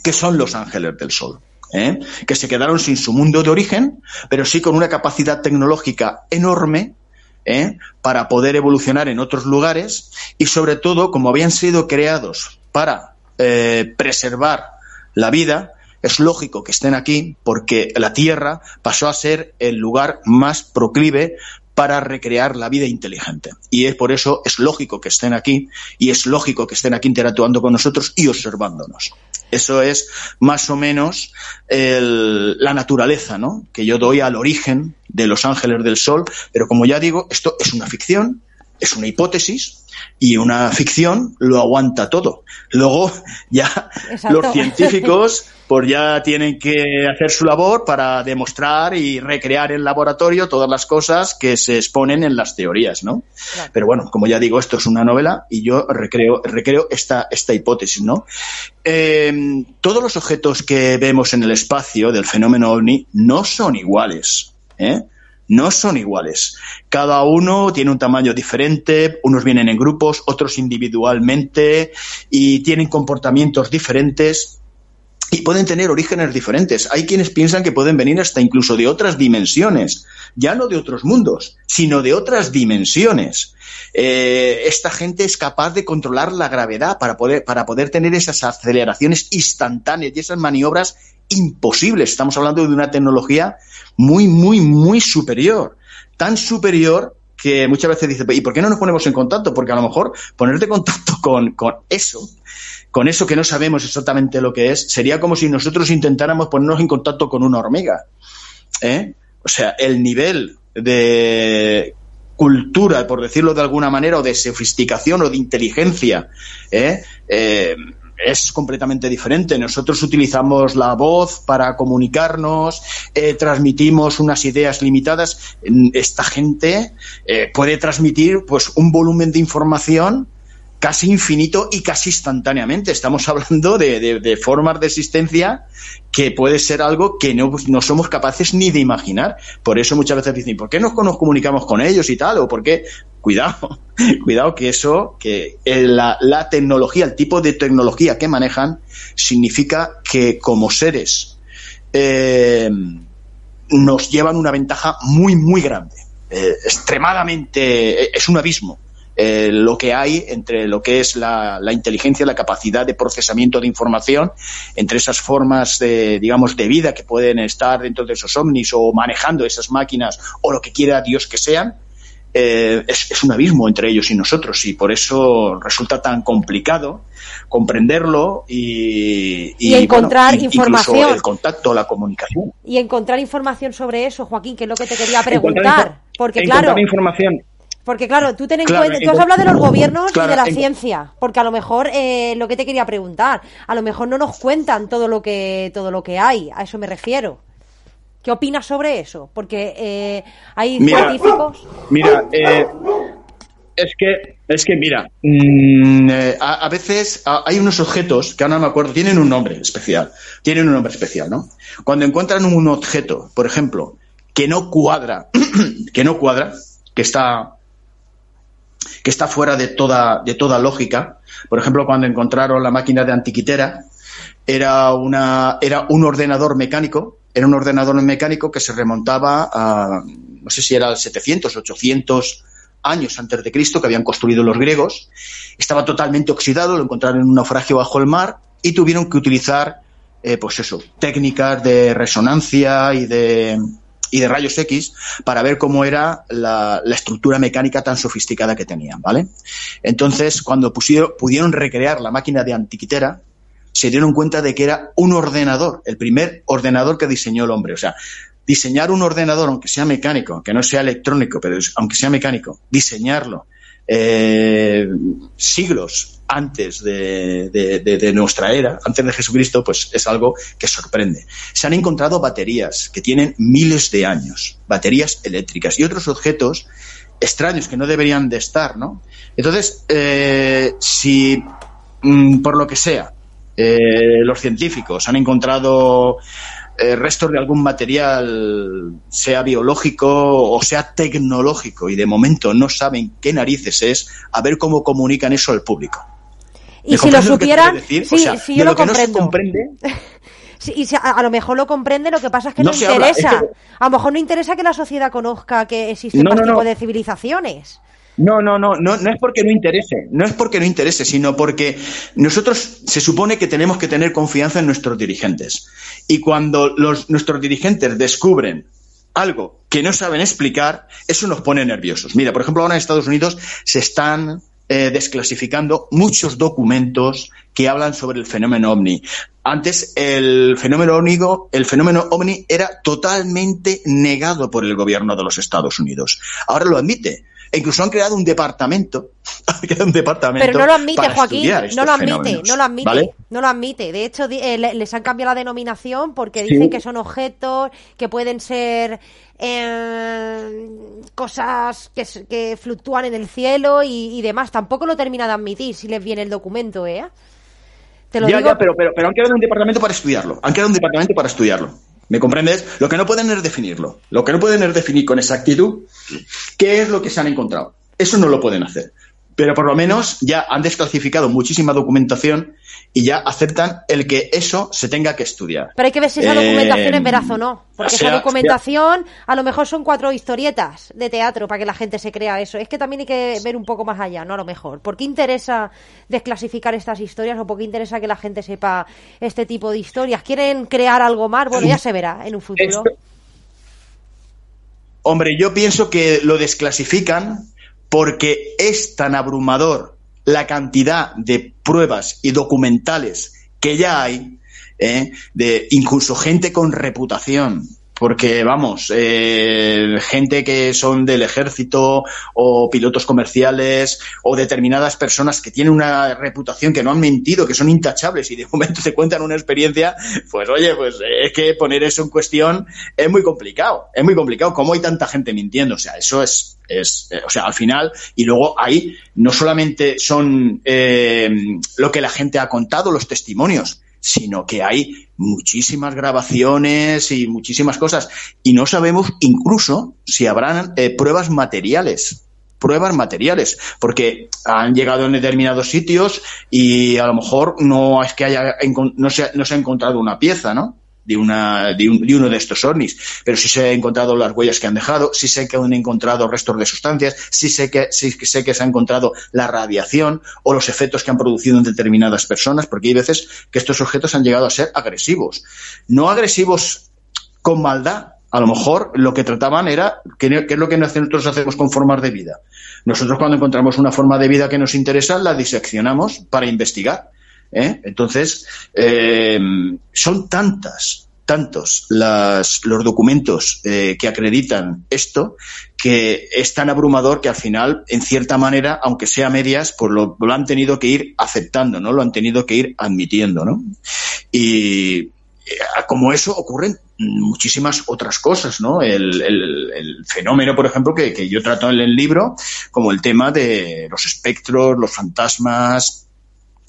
que son los ángeles del sol. ¿eh? que se quedaron sin su mundo de origen, pero sí con una capacidad tecnológica enorme ¿eh? para poder evolucionar en otros lugares y sobre todo, como habían sido creados para eh, preservar la vida, es lógico que estén aquí porque la Tierra pasó a ser el lugar más proclive para recrear la vida inteligente. Y es por eso es lógico que estén aquí y es lógico que estén aquí interactuando con nosotros y observándonos. Eso es más o menos la naturaleza ¿no? que yo doy al origen de los ángeles del sol, pero como ya digo, esto es una ficción, es una hipótesis y una ficción lo aguanta todo. Luego ya los científicos pues ya tienen que hacer su labor para demostrar y recrear en laboratorio todas las cosas que se exponen en las teorías, ¿no? Pero bueno, como ya digo, esto es una novela y yo recreo, recreo esta, esta hipótesis, ¿no? Em, todos los objetos que vemos en el espacio del fenómeno ovni no son iguales, ¿eh? No son iguales. Cada uno tiene un tamaño diferente, unos vienen en grupos, otros individualmente y tienen comportamientos diferentes y pueden tener orígenes diferentes. Hay quienes piensan que pueden venir hasta incluso de otras dimensiones, ya no de otros mundos, sino de otras dimensiones. Eh, esta gente es capaz de controlar la gravedad para poder, para poder tener esas aceleraciones instantáneas y esas maniobras imposibles. Estamos hablando de una tecnología muy, muy, muy superior. Tan superior que muchas veces dice, ¿y por qué no nos ponemos en contacto? Porque a lo mejor ponerte en contacto con, con eso, con eso que no sabemos exactamente lo que es, sería como si nosotros intentáramos ponernos en contacto con una hormiga. ¿eh? o sea, el nivel de cultura, por decirlo de alguna manera, o de sofisticación o de inteligencia, ¿eh? eh es completamente diferente. Nosotros utilizamos la voz para comunicarnos, eh, transmitimos unas ideas limitadas. Esta gente eh, puede transmitir pues un volumen de información casi infinito y casi instantáneamente. Estamos hablando de, formas de existencia que puede ser algo que no, somos capaces ni de imaginar. Por eso muchas veces dicen, ¿por qué no nos comunicamos con ellos y tal? O por qué, cuidado, cuidado que eso, que la, tecnología, el tipo de tecnología que manejan, significa que como seres eh, nos llevan una ventaja muy, muy grande. Eh, extremadamente, es un abismo eh, lo que hay entre lo que es la, inteligencia, la capacidad de procesamiento de información, entre esas formas de, digamos, de vida que pueden estar dentro de esos ovnis o manejando esas máquinas o lo que quiera Dios que sean, eh, es, un abismo entre ellos y nosotros y por eso resulta tan complicado comprenderlo y, encontrar información. El contacto, la comunicación. Y encontrar información sobre eso, Joaquín, que es lo que te quería preguntar. porque claro. información porque claro, tú, ten en cuenta, tú has hablado de los gobiernos y de la ciencia, porque a lo mejor eh, lo que te quería preguntar, a lo mejor no nos cuentan todo lo que todo lo que hay, a eso me refiero. ¿Qué opinas sobre eso? Porque eh, hay científicos. Mira, eh, es que es que mira, mm, a, veces hay unos objetos que ahora no me acuerdo, tienen un nombre especial, tienen un nombre especial, ¿no? Cuando encuentran un objeto, por ejemplo, que no cuadra, que no cuadra, que está que está fuera de toda, de toda lógica. Por ejemplo, cuando encontraron la máquina de antiquitera, era, una, era un ordenador mecánico, era un ordenador mecánico que se remontaba a, no sé si era al 700, 800 años antes de Cristo, que habían construido los griegos. Estaba totalmente oxidado, lo encontraron en un naufragio bajo el mar y tuvieron que utilizar, eh, pues eso, técnicas de resonancia y de, y de rayos X para ver cómo era la, estructura mecánica tan sofisticada que tenían, ¿vale? Entonces, cuando pusieron, pudieron recrear la máquina de antiquitera, se dieron cuenta de que era un ordenador, el primer ordenador que diseñó el hombre. O sea, diseñar un ordenador, aunque sea mecánico, que no sea electrónico, pero aunque sea mecánico, diseñarlo eh, siglos antes de, nuestra era, antes de Jesucristo, pues es algo que sorprende. Se han encontrado baterías que tienen miles de años, baterías eléctricas y otros objetos extraños que no deberían de estar, ¿no? Entonces, eh, si mm, por lo que sea eh, los científicos han encontrado eh, restos de algún material, sea biológico o sea tecnológico, y de momento no saben qué narices es, a ver cómo comunican eso al público. Y si lo supieran, sí, sí, yo lo, comprendo. comprende, y a, lo mejor lo comprende, lo que pasa es que no, interesa. A lo mejor no interesa que la sociedad conozca que existen este tipo de civilizaciones. No, no, no, no, no es porque no interese, no es porque no interese, sino porque nosotros se supone que tenemos que tener confianza en nuestros dirigentes. Y cuando nuestros dirigentes descubren algo que no saben explicar, eso nos pone nerviosos. Mira, por ejemplo, ahora en Estados Unidos se están eh, desclasificando muchos documentos que hablan sobre el fenómeno ovni. Antes el fenómeno ovni, el fenómeno ovni era totalmente negado por el gobierno de los Estados Unidos. Ahora lo admite. E incluso han creado un departamento, un departamento Pero no lo admite, Joaquín, no lo admite, no lo admite, no lo admite. De hecho, eh, les han cambiado la denominación porque dicen que son objetos que pueden ser eh, cosas que, fluctúan en el cielo y, demás. Tampoco lo termina de admitir si les viene el documento, ¿eh? Te lo ya, digo... ya, pero, pero, pero han creado un departamento para estudiarlo. Han creado un departamento para estudiarlo. ¿Me comprendes? Lo que no pueden es definirlo. Lo que no pueden es definir con exactitud qué es lo que se han encontrado. Eso no lo pueden hacer. Pero por lo menos ya han desclasificado muchísima documentación y ya aceptan el que eso se tenga que estudiar. Pero hay que ver si esa documentación es eh, veraz o no. Porque esa documentación a lo mejor son cuatro historietas de teatro para que la gente se crea eso. Es que también hay que ver un poco más allá, ¿no? A lo mejor. ¿Por qué interesa desclasificar estas historias o por qué interesa que la gente sepa este tipo de historias? ¿Quieren crear algo más? Bueno, ya se verá en un futuro. Hombre, yo pienso que lo desclasifican porque es tan abrumador la cantidad de pruebas y documentales que ya hay, ¿eh? de incluso gente con reputación porque vamos, eh, gente que son del ejército o pilotos comerciales o determinadas personas que tienen una reputación que no han mentido, que son intachables y de momento te cuentan una experiencia, pues oye, pues es que poner eso en cuestión es muy complicado, es muy complicado. ¿Cómo hay tanta gente mintiendo? O sea, eso es, es o sea, al final, y luego ahí no solamente son eh, lo que la gente ha contado, los testimonios, sino que hay muchísimas grabaciones y muchísimas cosas. Y no sabemos incluso si habrán eh, pruebas materiales pruebas materiales, porque han llegado en determinados sitios y a lo mejor no es que haya no se, no se ha encontrado una pieza, ¿no? De, una, de, uno de estos ovnis, pero sí se han encontrado las huellas que han dejado, sí sé que han encontrado restos de sustancias, sí sé que, sí sé que se ha encontrado la radiación o los efectos que han producido en determinadas personas, porque hay veces que estos objetos han llegado a ser agresivos. No agresivos con maldad, a lo mejor lo que trataban era, ¿qué, es lo que nosotros hacemos con formas de vida? Nosotros cuando encontramos una forma de vida que nos interesa, la diseccionamos para investigar. ¿Eh? Entonces, eh, son tantas, tantos las, los documentos eh, que acreditan esto que es tan abrumador que al final, en cierta manera, aunque sea medias, pues lo, han tenido que ir aceptando, ¿no? Lo han tenido que ir admitiendo, ¿no? Y como eso ocurren muchísimas otras cosas, ¿no? El, fenómeno, por ejemplo, que, yo trato en el libro, como el tema de los espectros, los fantasmas,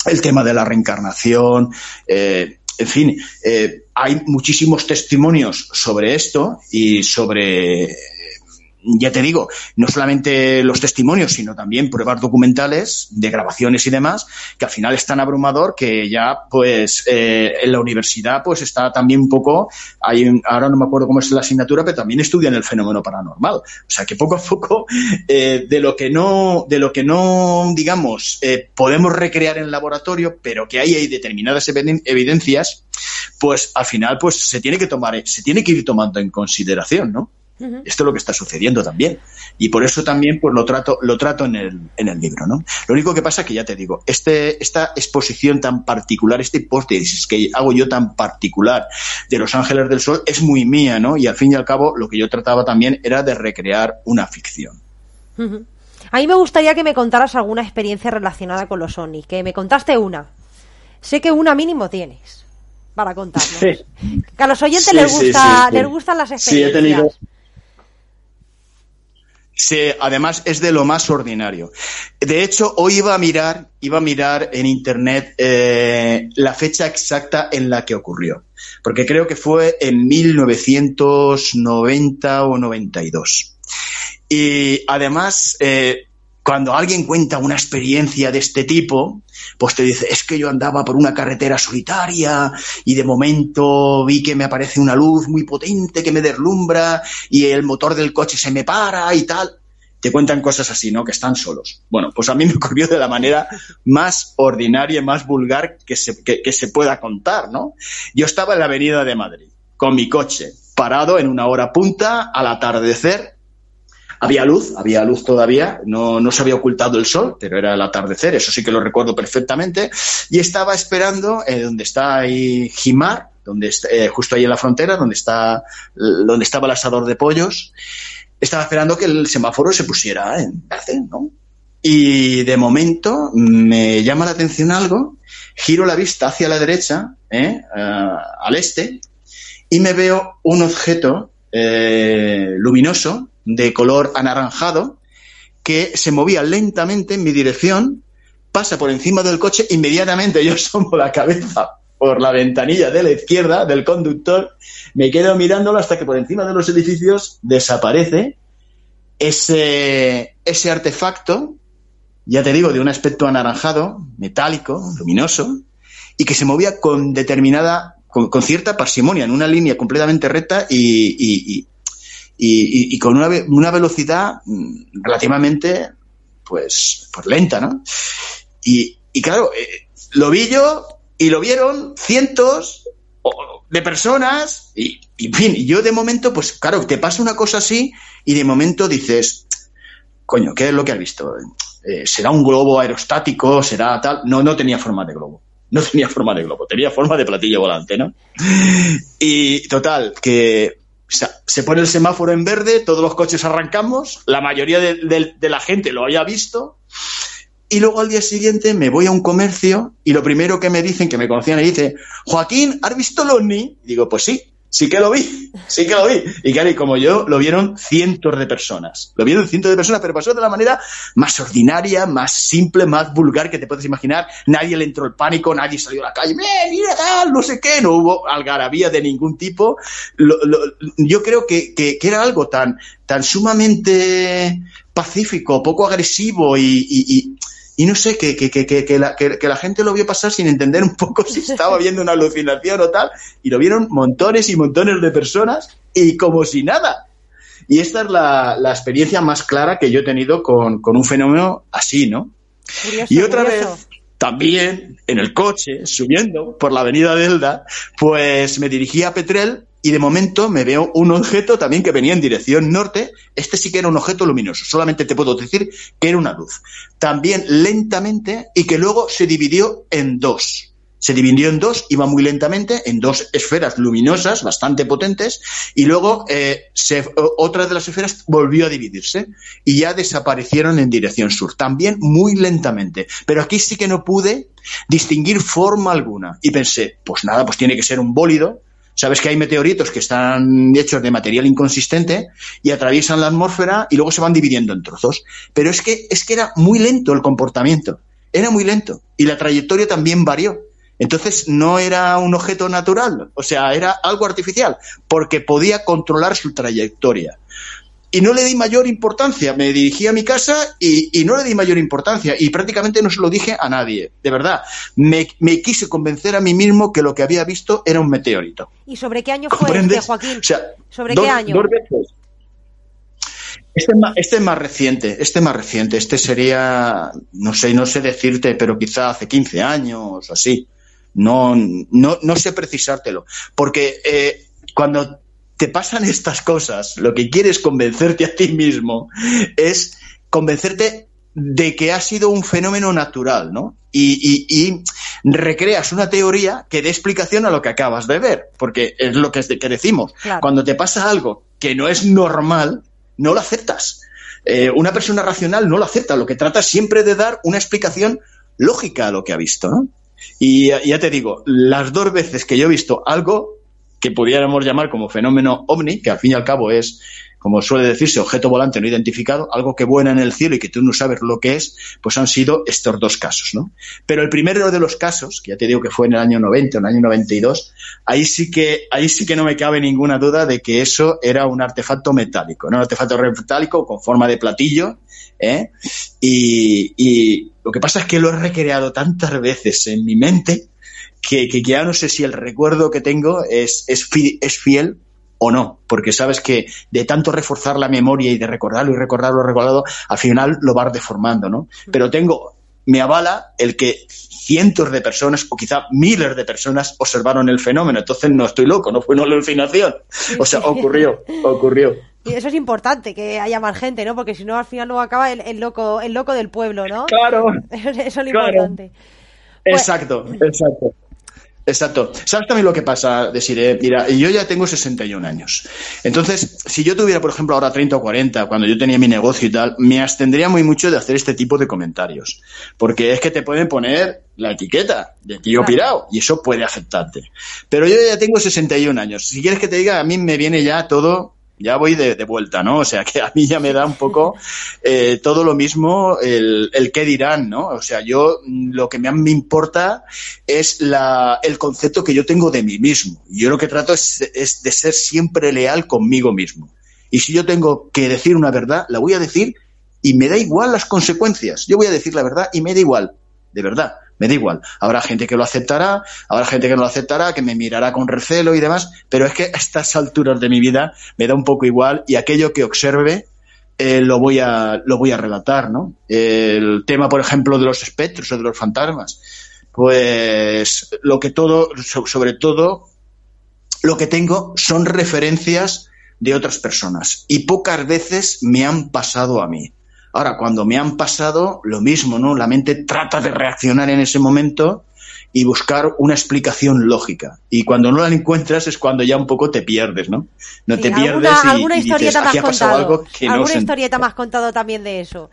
el tema de la reencarnación, eh, en fin, eh, hay muchísimos testimonios sobre esto y sobre ya te digo, no solamente los testimonios, sino también pruebas documentales de grabaciones y demás, que al final es tan abrumador que ya, pues, eh, en la universidad, pues está también un poco, hay, ahora no me acuerdo cómo es la asignatura, pero también estudian el fenómeno paranormal. O sea que poco a poco, eh, de lo que no, de lo que no, digamos, eh, podemos recrear en el laboratorio, pero que ahí hay determinadas evidencias, pues al final, pues se tiene que tomar, se tiene que ir tomando en consideración, ¿no? Esto es lo que está sucediendo también. Y por eso también pues lo trato, lo trato en el, en el libro, ¿no? Lo único que pasa es que ya te digo, este, esta exposición tan particular, este hipótesis que hago yo tan particular de Los Ángeles del Sol es muy mía, ¿no? Y al fin y al cabo lo que yo trataba también era de recrear una ficción. A mí me gustaría que me contaras alguna experiencia relacionada con los ONI, que me contaste una. Sé que una mínimo tienes para contarnos. Que a los oyentes les, gusta, les gustan las experiencias. Sí, además es de lo más ordinario. De hecho, hoy iba a mirar, iba a mirar en internet eh, la fecha exacta en la que ocurrió, porque creo que fue en 1990 o 92. Y además, eh, cuando alguien cuenta una experiencia de este tipo, pues te dice, es que yo andaba por una carretera solitaria y de momento vi que me aparece una luz muy potente que me deslumbra y el motor del coche se me para y tal. Te cuentan cosas así, ¿no? Que están solos. Bueno, pues a mí me ocurrió de la manera más ordinaria y más vulgar que se, que se pueda contar, ¿no? Yo estaba en la avenida de Madrid con mi coche parado en una hora punta al atardecer había luz, había luz todavía, no, no se había ocultado el sol, pero era el atardecer, eso sí que lo recuerdo perfectamente, y estaba esperando eh, donde está ahí Jimar, donde eh, justo ahí en la frontera, donde está donde estaba el asador de pollos, estaba esperando que el semáforo se pusiera en verde, ¿no? Y de momento me llama la atención algo, giro la vista hacia la derecha, ¿eh? al este, y me veo un objeto luminoso de color anaranjado que se movía lentamente en mi dirección, pasa por encima del coche, inmediatamente yo asomo la cabeza por la ventanilla de la izquierda del conductor, me quedo mirándolo hasta que por encima de los edificios desaparece ese, ese artefacto, ya te digo, de un aspecto anaranjado, metálico, luminoso, y que se movía con determinada, con, cierta parsimonia, en una línea completamente recta y, con una, una, velocidad mm, relativamente pues, pues lenta, ¿no? Y, y claro, eh, lo vi yo y lo vieron cientos de personas y, y, en fin, yo de momento, pues claro, te pasa una cosa así y de momento dices, coño, ¿qué es lo que has visto? Eh, ¿Será un globo aerostático? ¿Será tal? No, no tenía forma de globo. No tenía forma de globo, tenía forma de platillo volante, ¿no? Y total, que se pone el semáforo en verde, todos los coches arrancamos, la mayoría de, la gente lo haya visto, y luego al día siguiente me voy a un comercio y lo primero que me dicen, que me conocían, y dice, Joaquín, ¿has visto el? Y digo, pues sí sí que lo vi, sí que lo vi. Y claro, como yo, lo vieron cientos de personas. Lo vieron cientos de personas, pero pasó de la manera más ordinaria, más simple, más vulgar que te puedes imaginar. Nadie le entró el pánico, nadie salió a la calle, mira tal, no sé qué, no hubo algarabía de ningún tipo. yo creo que, que, era algo tan, tan sumamente pacífico, poco agresivo y no sé, que, que, que, que, la, que, la gente lo vio pasar sin entender un poco si estaba viendo una alucinación o tal, y lo vieron montones y montones de personas y como si nada. Y esta es la, la experiencia más clara que yo he tenido con, con un fenómeno así, ¿no? y otra vez, también en el coche, subiendo por la avenida Delda, pues me dirigí a Petrel y de momento me veo un objeto también que venía en dirección norte. Este sí que era un objeto luminoso, solamente te puedo decir que era una luz. También lentamente y que luego se dividió en dos. Se dividió en dos, iba muy lentamente, en dos esferas luminosas bastante potentes, y luego eh, otra de las esferas volvió a dividirse y ya desaparecieron en dirección sur, también muy lentamente. Pero aquí sí que no pude distinguir forma alguna. Y pensé, pues nada, pues tiene que ser un bólido, Sabes que hay meteoritos que están hechos de material inconsistente y atraviesan la atmósfera y luego se van dividiendo en trozos. Pero es que, es que era muy lento el comportamiento. Era muy lento. Y la trayectoria también varió. Entonces no era un objeto natural, o sea, era algo artificial, porque podía controlar su trayectoria y no le di mayor importancia. Me dirigí a mi casa y, no le di mayor importancia y prácticamente no se lo dije a nadie. De verdad, me, quise convencer a mí mismo que lo que había visto era un meteorito. ¿Y sobre qué año fue este, Joaquín? ¿Sobre qué año? Dos veces. Este, este es, más, reciente, este más reciente, este sería, no sé, no sé decirte, pero quizá hace 15 años, así. No, no, no sé precisártelo. Porque eh, cuando te pasan estas cosas, lo que quieres convencerte a ti mismo es convencerte de que ha sido un fenómeno natural, ¿no? Y, recreas una teoría que dé explicación a lo que acabas de ver, porque es lo que, que decimos. Cuando te pasa algo que no es normal, no lo aceptas. Eh, una persona racional no lo acepta, lo que trata es siempre de dar una explicación lógica a lo que ha visto, ¿no? Y ya te digo, las dos veces que yo he visto algo, que pudiéramos llamar como fenómeno ovni, que al fin y al cabo es, como suele decirse, objeto volante no identificado, algo que vuela en el cielo y que tú no sabes lo que es, pues han sido estos dos casos, ¿no? Pero el primero de los casos, que ya te digo que fue en el año 90, en el año 92, ahí sí que, ahí sí que no me cabe ninguna duda de que eso era un artefacto metálico, ¿no? Un artefacto metálico con forma de platillo, ¿eh? Y, y lo que pasa es que lo he recreado tantas veces en mi mente que, que, ya no sé si el recuerdo que tengo es, es, es fiel o no, porque sabes que de tanto reforzar la memoria y de recordarlo y recordarlo, recordarlo, al final lo vas deformando, ¿no? Pero tengo, me avala el que cientos de personas o quizá miles de personas observaron el fenómeno, entonces no estoy loco, no fue una alucinación, o sea, ocurrió, ocurrió. Y eso es importante, que haya más gente, ¿no? Porque si no, al final no acaba el, loco el loco del pueblo, ¿no? Claro. Eso es lo importante. Exacto, exacto. Exacto. ¿Sabes también lo que pasa, Desiree? Mira, yo ya tengo 61 años. Entonces, si yo tuviera, por ejemplo, ahora 30 o 40, cuando yo tenía mi negocio y tal, me abstendría muy mucho de hacer este tipo de comentarios. Porque es que te pueden poner la etiqueta de tío pirado y eso puede afectarte. Pero yo ya tengo 61 años. Si quieres que te diga, a mí me viene ya todo ya voy de, vuelta, ¿no? O sea, que a mí ya me da un poco eh, todo lo mismo el, el qué dirán, ¿no? O sea, yo mm, lo que me, me importa es la, el concepto que yo tengo de mí mismo. Yo lo que trato es, es de ser siempre leal conmigo mismo. Y si yo tengo que decir una verdad, la voy a decir y me da igual las consecuencias. Yo voy a decir la verdad y me da igual, de verdad me da igual. Habrá gente que lo aceptará, habrá gente que no lo aceptará, que me mirará con recelo y demás, pero es que a estas alturas de mi vida me da un poco igual y aquello que observe eh, lo voy a lo voy a relatar, ¿no? El tema, por ejemplo, de los espectros o de los fantasmas, pues lo que todo, sobre todo, lo que tengo son referencias de otras personas y pocas veces me han pasado a mí. Ahora, cuando me han pasado, lo mismo, ¿no? La mente trata de reaccionar en ese momento y buscar una explicación lógica. Y cuando no la encuentras es cuando ya un poco te pierdes, ¿no? No te pierdes y, alguna historieta más contado, algo que alguna historieta más contado también de eso.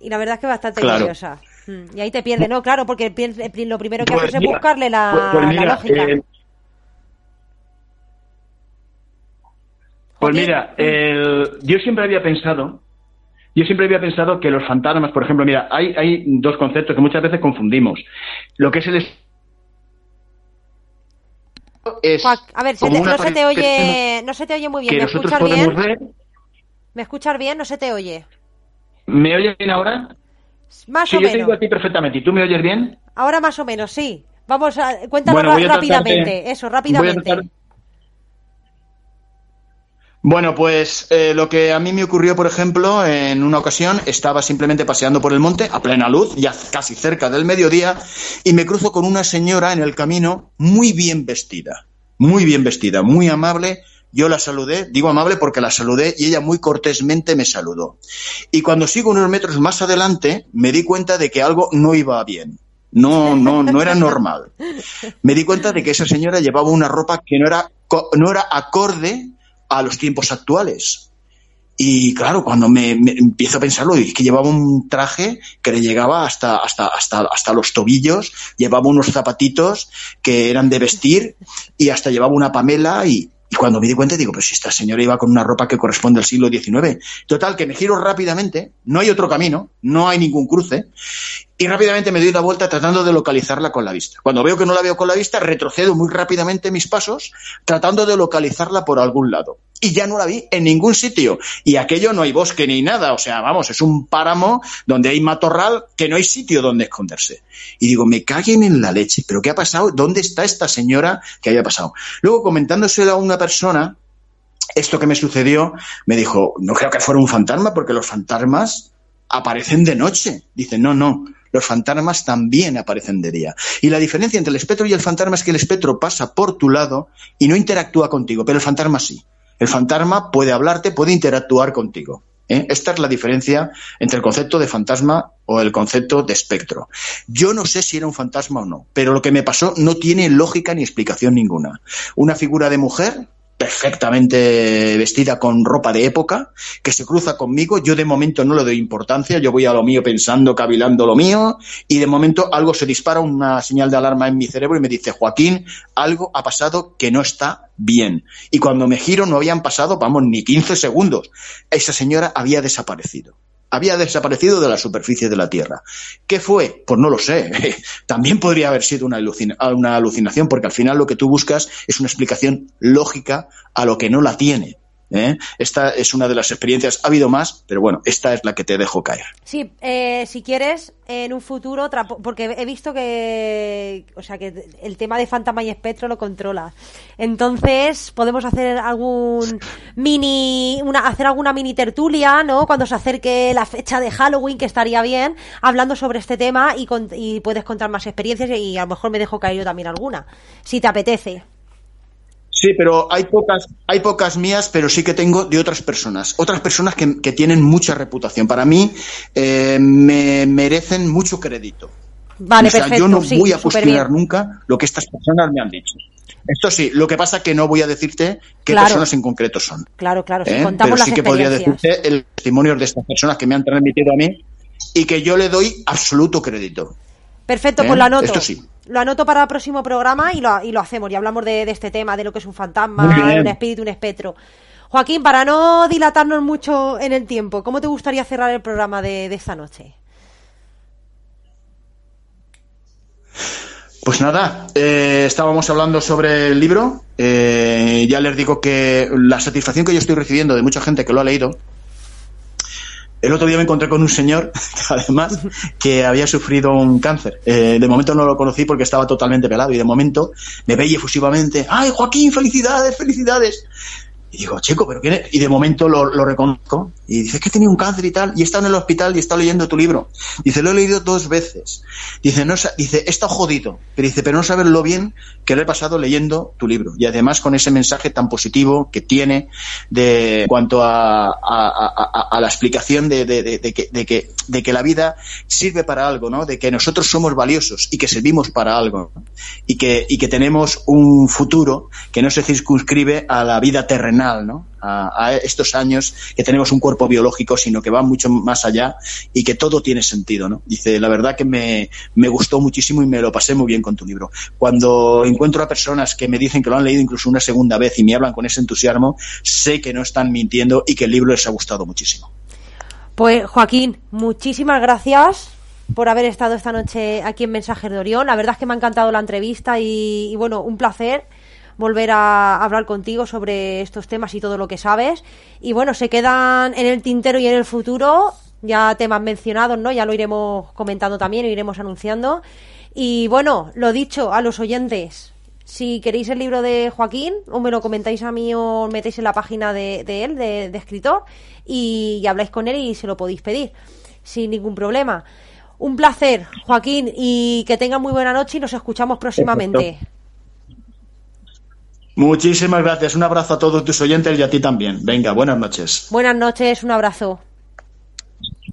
Y la verdad es que bastante curiosa. Mm, y ahí te pierdes, ¿no? Claro, porque lo primero que haces es buscarle la, pues, pues lógica. Eh, pues mira, yo siempre había pensado yo siempre había pensado que los fantasmas, por ejemplo, mira, hay, hay dos conceptos que muchas veces confundimos. Lo que es el es a ver, no se te oye, no se te oye muy bien. ¿Me escuchas bien? ¿Me escuchas bien? No se te oye. ¿Me oyes bien ahora? Más sí, o yo menos. te digo a ti perfectamente. ¿Y tú me oyes bien? Ahora más o menos, sí. Vamos a cuéntanos rápidamente. Eso, rápidamente. Bueno, pues eh, lo que a mí me ocurrió, por ejemplo, en una ocasión estaba simplemente paseando por el monte a plena luz, ya casi cerca del mediodía, y me cruzo con una señora en el camino muy bien vestida, muy bien vestida, muy amable. Yo la saludé, digo amable porque la saludé y ella muy cortésmente me saludó. Y cuando sigo unos metros más adelante, me di cuenta de que algo no iba bien. No, no, no era normal. Me di cuenta de que esa señora llevaba una ropa que no era, no era acorde a los tiempos actuales. Y claro, cuando me, empiezo a pensarlo, es que llevaba un traje que le llegaba hasta, hasta, hasta, hasta los tobillos, llevaba unos zapatitos que eran de vestir y hasta llevaba una pamela y, y cuando me di cuenta digo, pues si esta señora iba con una ropa que corresponde al siglo XIX. Total, que me giro rápidamente, no hay otro camino, no hay ningún cruce, y rápidamente me doy la vuelta tratando de localizarla con la vista. Cuando veo que no la veo con la vista, retrocedo muy rápidamente mis pasos tratando de localizarla por algún lado. Y ya no la vi en ningún sitio. Y aquello no hay bosque ni nada. O sea, vamos, es un páramo donde hay matorral que no hay sitio donde esconderse. Y digo, me caguen en la leche. ¿Pero qué ha pasado? ¿Dónde está esta señora que haya pasado? Luego, comentándoselo a una persona, esto que me sucedió, me dijo, no creo que fuera un fantasma, porque los fantasmas aparecen de noche. Dice, no, no, los fantasmas también aparecen de día. Y la diferencia entre el espectro y el fantasma es que el espectro pasa por tu lado y no interactúa contigo, pero el fantasma sí. El fantasma puede hablarte, puede interactuar contigo. ¿eh? Esta es la diferencia entre el concepto de fantasma o el concepto de espectro. Yo no sé si era un fantasma o no, pero lo que me pasó no tiene lógica ni explicación ninguna. Una figura de mujer perfectamente vestida con ropa de época, que se cruza conmigo. Yo de momento no le doy importancia, yo voy a lo mío pensando, cavilando lo mío, y de momento algo se dispara, una señal de alarma en mi cerebro y me dice, Joaquín, algo ha pasado que no está bien. Y cuando me giro no habían pasado, vamos, ni 15 segundos. Esa señora había desaparecido había desaparecido de la superficie de la Tierra. ¿Qué fue? Pues no lo sé. También podría haber sido una, una alucinación, porque al final lo que tú buscas es una explicación lógica a lo que no la tiene. ¿Eh? Esta es una de las experiencias. Ha habido más, pero bueno, esta es la que te dejo caer. Sí, eh, si quieres, en un futuro, porque he visto que, o sea, que el tema de Fantasma y Espectro lo controla. Entonces, podemos hacer algún mini, hacer alguna mini tertulia, ¿no? Cuando se acerque la fecha de Halloween, que estaría bien, hablando sobre este tema y, y puedes contar más experiencias y a lo mejor me dejo caer yo también alguna, si te apetece. Sí, pero hay pocas, hay pocas mías, pero sí que tengo de otras personas. Otras personas que, tienen mucha reputación. Para mí, eh, me merecen mucho crédito. Vale, perfecto. Yo no voy a cuestionar nunca lo que estas personas me han dicho. Esto sí, lo que pasa es que no voy a decirte qué personas en concreto son. Claro, claro, si ¿Eh? contamos Pero sí que podría decirte el testimonio de estas personas que me han transmitido a mí y que yo le doy absoluto crédito. Perfecto, pues lo ¿Eh? anoto. Esto sí. Lo anoto para el próximo programa y lo, y lo hacemos. Y hablamos de, este tema, de lo que es un fantasma, un espíritu, un espectro. Joaquín, para no dilatarnos mucho en el tiempo, ¿cómo te gustaría cerrar el programa de, esta noche? Pues nada, eh, estábamos hablando sobre el libro. Eh, ya les digo que la satisfacción que yo estoy recibiendo de mucha gente que lo ha leído el otro día me encontré con un señor, además, que había sufrido un cáncer. Eh, de momento no lo conocí porque estaba totalmente pelado y de momento me veía efusivamente, ¡ay, Joaquín, felicidades, felicidades! Y digo, chico, ¿pero quién? Y de momento lo, reconozco. Y dice, es que tenía un cáncer y tal. Y he estado en el hospital y he estado leyendo tu libro. Dice, lo he leído dos veces. Dice, no, dice, he estado jodido. Pero dice, pero no sabes lo bien que lo he pasado leyendo tu libro. Y además con ese mensaje tan positivo que tiene de en cuanto a, la explicación de que la vida sirve para algo, ¿no? De que nosotros somos valiosos y que servimos para algo. ¿no? Y que, y que tenemos un futuro que no se circunscribe a la vida terrenal, ¿no? A, estos años que tenemos un cuerpo biológico, sino que va mucho más allá y que todo tiene sentido, ¿no? Dice, la verdad que me, me gustó muchísimo y me lo pasé muy bien con tu libro. Cuando encuentro a personas que me dicen que lo han leído incluso una segunda vez y me hablan con ese entusiasmo, sé que no están mintiendo y que el libro les ha gustado muchísimo. Pues Joaquín, muchísimas gracias por haber estado esta noche aquí en Mensajes de Orión. La verdad es que me ha encantado la entrevista y, bueno, un placer volver a hablar contigo sobre estos temas y todo lo que sabes. Y bueno, se quedan en el tintero y en el futuro ya temas mencionados, ¿no? Ya lo iremos comentando también, lo iremos anunciando. Y bueno, lo dicho a los oyentes, si queréis el libro de Joaquín, o me lo comentáis a mí o metéis en la página de, de él, de, de escritor, y, y habláis con él y se lo podéis pedir, sin ningún problema. Un placer, Joaquín, y que tengan muy buena noche y nos escuchamos próximamente. Perfecto. Muchísimas gracias. Un abrazo a todos tus oyentes y a ti también. Venga, buenas noches. Buenas noches, un abrazo.